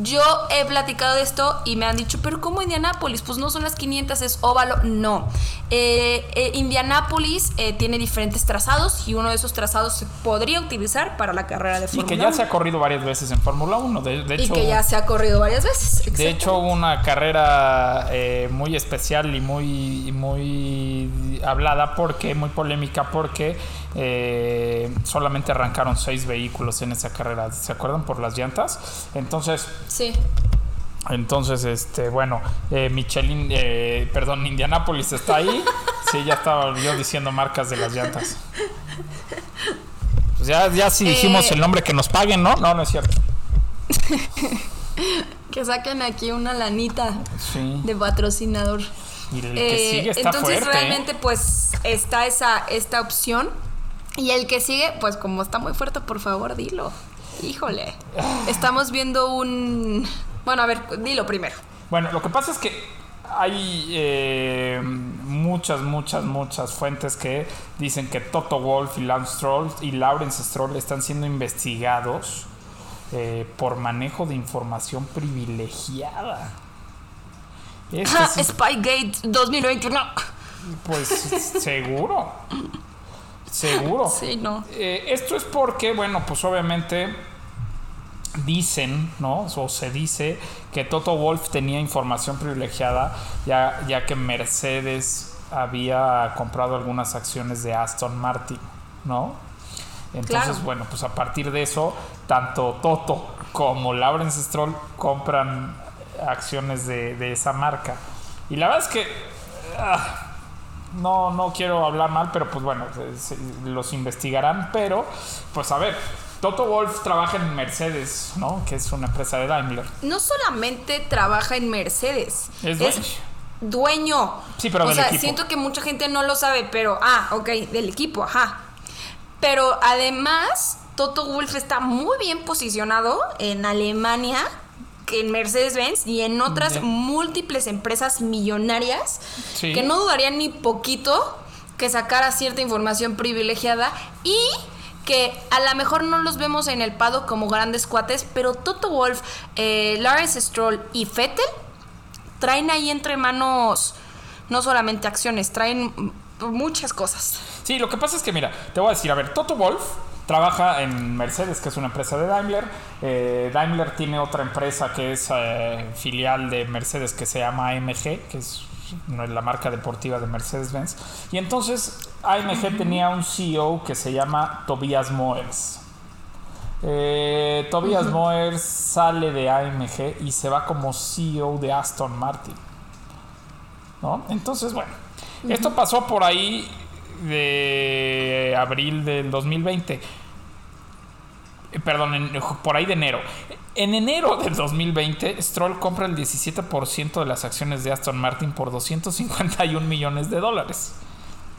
yo he platicado de esto y me han dicho, pero ¿cómo Indianápolis? Pues no son las 500, es óvalo. No. Eh, eh, Indianápolis eh, tiene diferentes trazados y uno de esos trazados se podría utilizar para la carrera de Y Fórmula que ya 1. se ha corrido varias veces en Fórmula 1. De, de Y hecho, que ya se ha corrido varias veces. de hecho una carrera eh, muy especial y muy, muy hablada porque, muy polémica porque eh, solamente arrancaron seis vehículos en esa carrera. ¿Se acuerdan? Por las llantas. Entonces, Sí. entonces, este, bueno, eh, Michelin, eh, perdón, Indianapolis está ahí. Sí, ya estaba yo diciendo marcas de las llantas. Pues ya, ya si dijimos Eh, el nombre que nos paguen, ¿no? No, no es cierto. Que saquen aquí una lanita Sí. de patrocinador. Y el que sigue está entonces fuerte. realmente pues está esa esta opción y el que sigue pues como está muy fuerte por favor dilo. Híjole. Estamos viendo un bueno a ver dilo primero. Bueno, lo que pasa es que hay eh, muchas, muchas, muchas fuentes que dicen que Toto Wolf y Lance Stroll y Lawrence Stroll están siendo investigados eh, por manejo de información privilegiada. Este Ja, sí- Spygate 2021 pues seguro. Seguro. sí no Eh, esto es porque, bueno, pues obviamente dicen, ¿no? O se dice que Toto Wolf tenía información privilegiada ya, ya que Mercedes había comprado algunas acciones de Aston Martin, ¿no? Entonces, Claro. bueno, pues a partir de eso, tanto Toto como Lawrence Stroll compran acciones de, de esa marca. Y la verdad es que ah, no, no quiero hablar mal, pero pues bueno, los investigarán. Pero, pues a ver, Toto Wolf trabaja en Mercedes, ¿no? Que es una empresa de Daimler. no solamente trabaja en Mercedes Es dueño. dueño. Sí, pero o del sea equipo. siento que mucha gente no lo sabe pero ah ok del equipo ajá pero además Toto Wolf está muy bien posicionado en Alemania en Mercedes-Benz y en otras múltiples empresas millonarias Sí. que no dudarían ni poquito que sacara cierta información privilegiada y que a lo mejor no los vemos en el pado como grandes cuates, pero Toto Wolf, eh, Lawrence Stroll y Fettel traen ahí entre manos no solamente acciones, traen muchas cosas. Sí, lo que pasa es que, mira, te voy a decir, a ver, Toto Wolf trabaja en Mercedes, que es una empresa de Daimler. Eh, Daimler tiene otra empresa que es eh, filial de Mercedes que se llama AMG, que es la marca deportiva de Mercedes-Benz. Y entonces AMG tenía un CEO que se llama Tobias Moers. Eh, Tobias Moers sale de AMG y se va como CEO de Aston Martin. ¿No? Entonces, bueno, esto pasó por ahí de abril del 2020. Eh, Perdón, por ahí de enero. En enero del 2020, Stroll compra el 17% de las acciones de Aston Martin por 251 millones de dólares.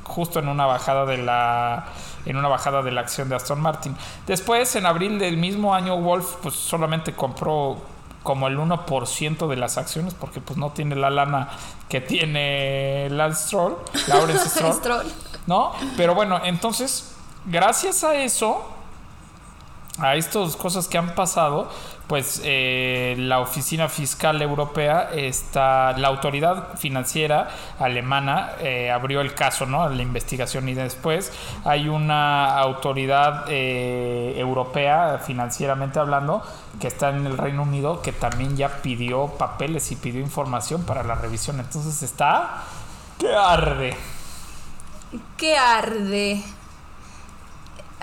Justo en una bajada de la en una bajada de la acción de Aston Martin. Después, en abril del mismo año, Wolf pues solamente compró como el 1% de las acciones porque pues no tiene la lana que tiene Lance Stroll, Lawrence Stroll. Stroll. ¿No? Pero bueno, entonces, gracias a eso, a estas cosas que han pasado, pues eh, la Oficina Fiscal Europea, está, la autoridad financiera alemana eh, abrió el caso, ¿no? La investigación y después hay una autoridad eh, europea, financieramente hablando, que está en el Reino Unido, que también ya pidió papeles y pidió información para la revisión. Entonces está que arde. que arde.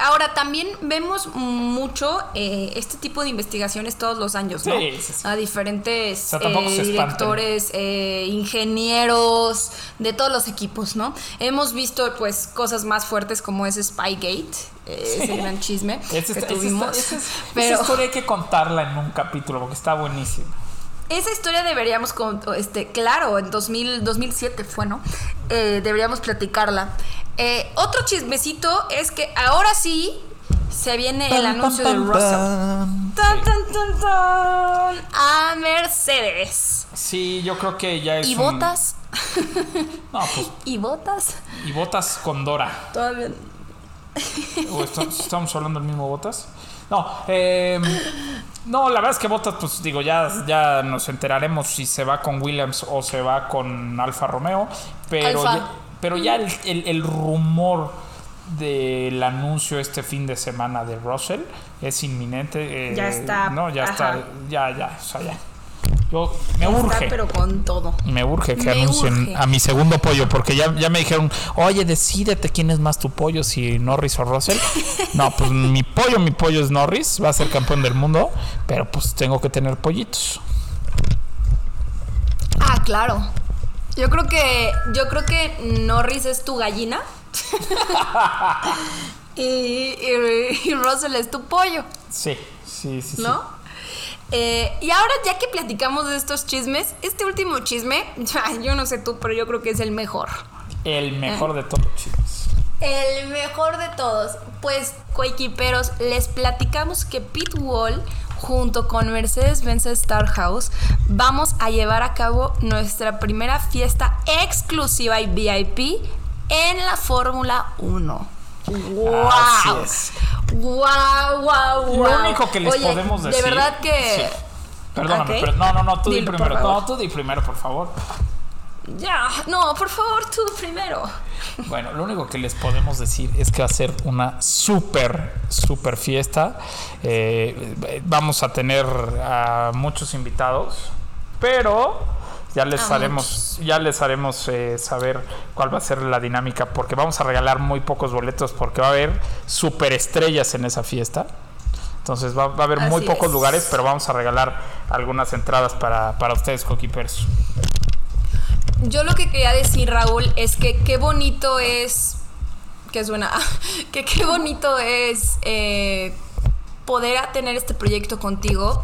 Ahora, también vemos mucho eh, este tipo de investigaciones todos los años, ¿no? Sí, sí, sí. A diferentes sea, eh, directores, eh, ingenieros, de todos los equipos, ¿no? Hemos visto, pues, cosas más fuertes como ese Spygate, eh, ese gran chisme que esa- tuvimos. esa- pero historia hay que contarla en un capítulo porque está buenísima. Esa historia deberíamos, con- este, claro, en 2000, 2007 fue, ¿no? Eh, deberíamos platicarla. Eh, otro chismecito es que ahora sí se viene el anuncio de Russell. Tan, tan, tan, tan, a Mercedes. Sí, yo creo que ya es. ¿Y un- botas? No, pues. ¿Y botas? Y botas con Dora. Todavía. ¿O esto- estamos hablando del mismo botas? No, eh, no, la verdad es que botas, pues digo, ya, ya nos enteraremos si se va con Williams o se va con Alfa Romeo. Pero Alfa. ya, pero ya el, el- el rumor del anuncio este fin de semana de Russell es inminente. eh, Ya está, No, ya ajá. está. Ya, ya, o sea, ya. Yo, me Está, urge. pero con todo. Me urge que Me anuncien urge. a mi segundo pollo, porque ya, ya me dijeron, oye, decídete quién es más tu pollo, si Norris o Russell. No, pues mi pollo, mi pollo es Norris, va a ser campeón del mundo, pero pues tengo que tener pollitos. Ah, claro. Yo creo que. Yo creo que Norris es tu gallina. y, y- y Russell es tu pollo. Sí, sí, sí. sí. Eh, y ahora, ya que platicamos de estos chismes, este último chisme, yo no sé tú, pero yo creo que es el mejor. El mejor de todos, chicos. El mejor de todos. Pues, coequiperos, les platicamos que Pit Wall, junto con Mercedes-Benz Star House, vamos a llevar a cabo nuestra primera fiesta exclusiva y VIP en la Fórmula 1. ¡Wow! Así es. ¡Wow, wow, wow! Lo único que les Oye, podemos decir. De verdad que. Sí. Perdóname, Ok. pero no, no, no, tú di por primero. No, tú di primero, por favor. Ya, no, por favor, tú primero. Bueno, lo único que les podemos decir es que va a ser una súper, súper fiesta. Eh, vamos a tener a muchos invitados, pero ya les A haremos, ya les haremos eh, saber cuál va a ser la dinámica, porque vamos a regalar muy pocos boletos, porque va a haber superestrellas en esa fiesta. Entonces va, va a haber muy pocos es. lugares, pero vamos a regalar algunas entradas para, para ustedes, coquipers. Yo lo que quería decir, Raúl, es que qué bonito es. Que suena. Que qué bonito es eh, poder tener este proyecto contigo.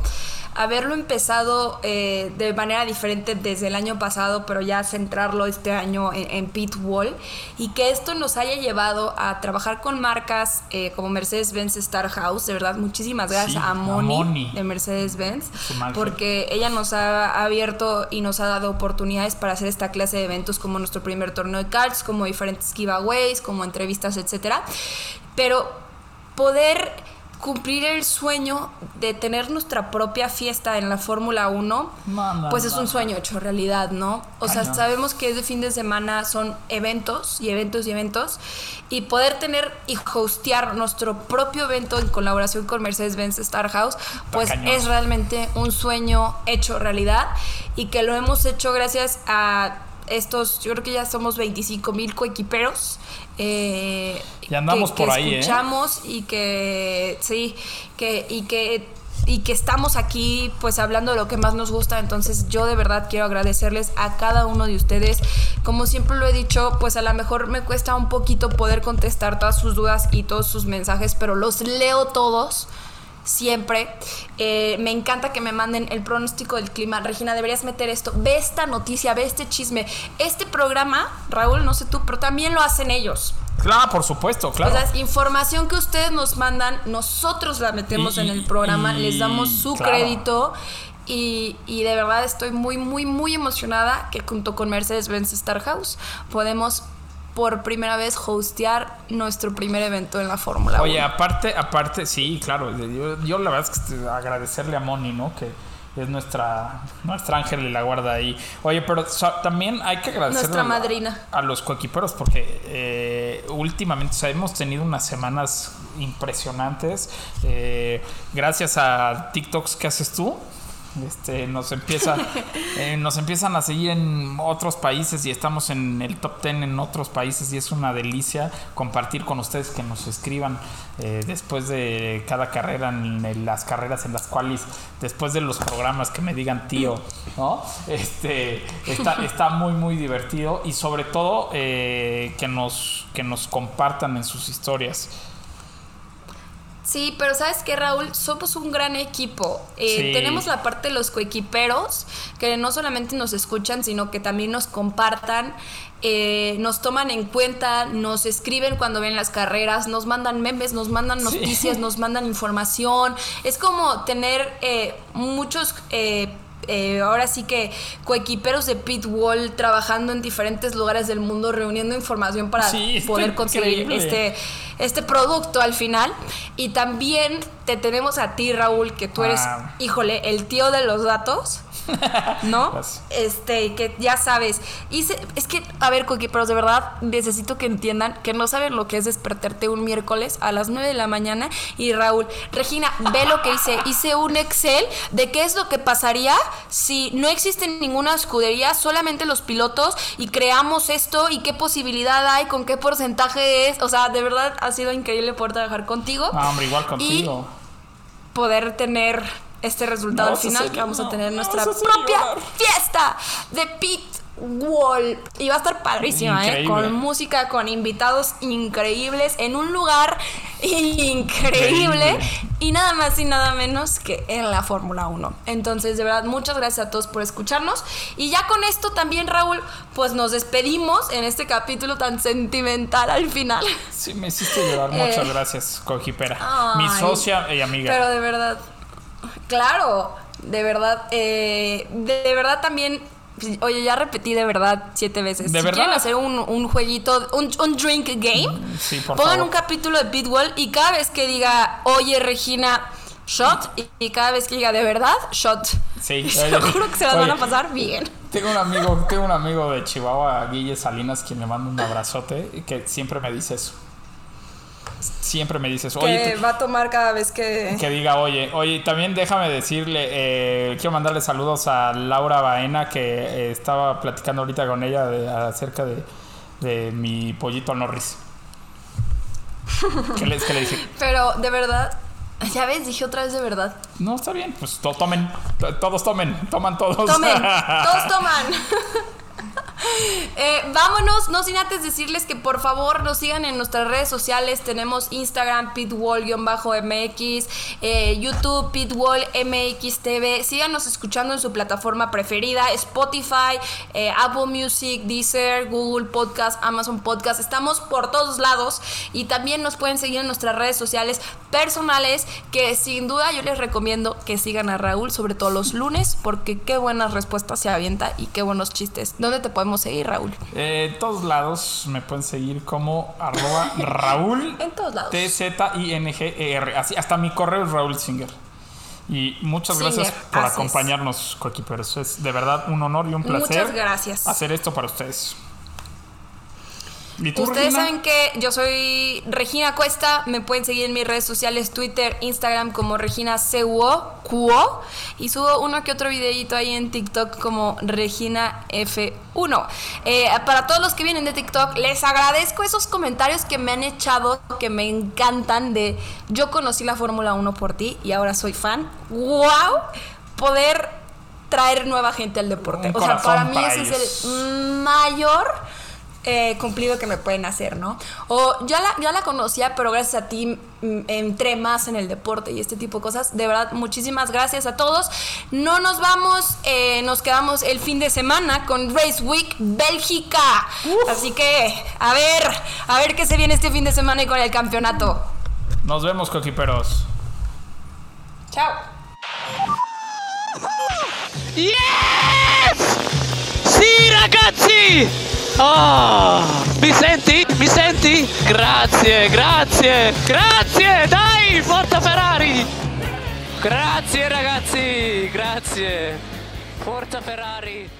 Haberlo empezado eh, de manera diferente desde el año pasado, pero ya centrarlo este año en, en Pit Wall. Y que esto nos haya llevado a trabajar con marcas eh, como Mercedes-Benz Star House. De verdad, muchísimas gracias Sí, a a Moni, Moni. de Mercedes-Benz. Porque que ella nos ha abierto y nos ha dado oportunidades para hacer esta clase de eventos como nuestro primer torneo de cards, como diferentes giveaways, como entrevistas, etcétera. Pero poder cumplir el sueño de tener nuestra propia fiesta en la Fórmula 1, No, no, pues es un sueño hecho realidad, ¿no? O sea, sabemos que es de fin de semana, son eventos y eventos y eventos, y poder tener y hostear nuestro propio evento en colaboración con Mercedes-Benz Star House, pues es realmente un sueño hecho realidad y que lo hemos hecho gracias a estos, yo creo que ya somos 25 mil coequiperos. Eh, Ya andamos que, por que ahí, ¿eh? escuchamos y que sí, que y que y que estamos aquí pues hablando de lo que más nos gusta, entonces yo de verdad quiero agradecerles a cada uno de ustedes. Como siempre lo he dicho, pues a lo mejor me cuesta un poquito poder contestar todas sus dudas y todos sus mensajes, pero los leo todos siempre. Eh, me encanta que me manden el pronóstico del clima. Regina, deberías meter esto. Ve esta noticia, ve este chisme. Este programa, Raúl, no sé tú, pero también lo hacen ellos. Claro, por supuesto, claro. O sea, información que ustedes nos mandan, nosotros la metemos Y- en el programa, y- les damos su claro. crédito. Y, y de verdad estoy muy, muy, muy emocionada que junto con Mercedes-Benz Star House podemos por primera vez hostear nuestro primer evento en la Fórmula 1. Oye, aparte, aparte, sí, claro. Yo, yo la verdad es que agradecerle a Moni, ¿no? Que es nuestra, nuestra ángel de la guarda ahí. Oye, pero también hay que agradecerle Nuestra a- los coequiperos porque eh, últimamente o sea, hemos tenido unas semanas impresionantes. Eh, gracias a TikToks que haces tú. Este, nos empieza eh, nos empiezan a seguir en otros países y estamos en el top 10 en otros países y es una delicia compartir con ustedes que nos escriban eh, después de cada carrera en, en las carreras en las cuales después de los programas que me digan tío no este está, está muy muy divertido y sobre todo eh, que nos que nos compartan en sus historias Sí, pero ¿sabes qué, Raúl? Somos un gran equipo. Eh, Sí. Tenemos la parte de los coequiperos, que no solamente nos escuchan, sino que también nos compartan, eh, nos toman en cuenta, nos escriben cuando ven las carreras, nos mandan memes, nos mandan Sí. noticias, nos mandan información. Es como tener eh, muchos... eh, ahora sí que coequiperos de Pitwall trabajando en diferentes lugares del mundo reuniendo información para Sí, poder conseguir increíble. este este producto al final. Y también te tenemos a ti, Raúl, que tú eres, híjole, el tío de los datos. ¿No? Este, que ya sabes. Y se- es que, a ver, coequiperos, de verdad necesito que entiendan que no saben lo que es despertarte un miércoles a las 9 de la mañana. Y Raúl, Regina, ve lo que hice. Hice un Excel de qué es lo que pasaría si no existe ninguna escudería, solamente los pilotos, y creamos esto y qué posibilidad hay, con qué porcentaje es. O sea, de verdad ha sido increíble poder trabajar contigo. no, hombre igual contigo poder tener este resultado al final que vamos a tener nuestra propia fiesta de Pit Wall y va a estar padrísima, ¿eh? Con música, con invitados increíbles en un lugar increíble Increíble. y nada más y nada menos que en la Fórmula 1. Entonces, de verdad, muchas gracias a todos por escucharnos y ya con esto también, Raúl, pues nos despedimos en este capítulo tan sentimental al final. Sí, me hiciste llorar. Muchas Eh. gracias, Cojipera. Ay, Mi socia y amiga. Pero de verdad, claro, de verdad, eh, de, de verdad también. Oye, ya repetí de verdad siete veces. ¿De si verdad? quieren hacer un, un jueguito, un, un drink game, sí, por pongan favor. un capítulo de Pitwall y cada vez que diga, oye Regina, shot, y, y cada vez que diga de verdad, shot. Sí, lo juro que se las van a Oye, pasar bien. Tengo un amigo, tengo un amigo de Chihuahua, Guille Salinas, quien le manda un abrazote que siempre me dice eso. Siempre me dice eso. Oye, que va a tomar cada vez que. que diga, oye, oye, también déjame decirle, eh, quiero mandarle saludos a Laura Baena, que eh, estaba platicando ahorita con ella de- acerca de, de mi pollito Norris. ¿Qué le, qué le dije? Pero de verdad, ya ves, dije otra vez de verdad. No, está bien, pues to- tomen, to- todos tomen, toman todos. Tomen, todos toman. Eh, vámonos, no sin antes decirles que por favor nos sigan en nuestras redes sociales. Tenemos Instagram, pitwall-mx, eh, YouTube, pitwall-mx TV. Síganos escuchando en su plataforma preferida: Spotify, eh, Apple Music, Deezer, Google Podcast, Amazon Podcast. Estamos por todos lados y también nos pueden seguir en nuestras redes sociales personales. Que sin duda yo les recomiendo que sigan a Raúl, sobre todo los lunes, porque qué buenas respuestas se avienta y qué buenos chistes. ¿Dónde te podemos podemos seguir, Raúl? Eh, en todos lados me pueden seguir como arroba Raúl En todos lados. T-Z-I-N-G-E-R. Así, hasta mi correo es Raúl Singer. Y muchas Singer, gracias por acompañarnos, coequiperos. Es de verdad un honor y un placer Muchas gracias. hacer esto para ustedes. ¿Y tú, Ustedes Regina? saben que yo soy Regina Cuesta, me pueden seguir en mis redes sociales, Twitter, Instagram como Regina Cuo, Cuo y subo uno que otro videito ahí en TikTok como Regina F1. Eh, para todos los que vienen de TikTok, les agradezco esos comentarios que me han echado, que me encantan de yo conocí la Fórmula 1 por ti y ahora soy fan. ¡Wow! Poder traer nueva gente al deporte. Un o sea, para mí para ese ellos. es el mayor eh, cumplido que me pueden hacer, ¿no? O ya la, ya la conocía, pero gracias a ti mm, entré más en el deporte y este tipo de cosas. De verdad, muchísimas gracias a todos. No nos vamos, eh, nos quedamos el fin de semana con Race Week Bélgica. Así que, a ver, a ver qué se viene este fin de semana y con el campeonato. Nos vemos, coequiperos. Chao. Sì ragazzi! Ah, mi senti? Mi senti? Grazie, grazie, grazie! Dai, forza Ferrari! Grazie ragazzi, grazie! Forza Ferrari!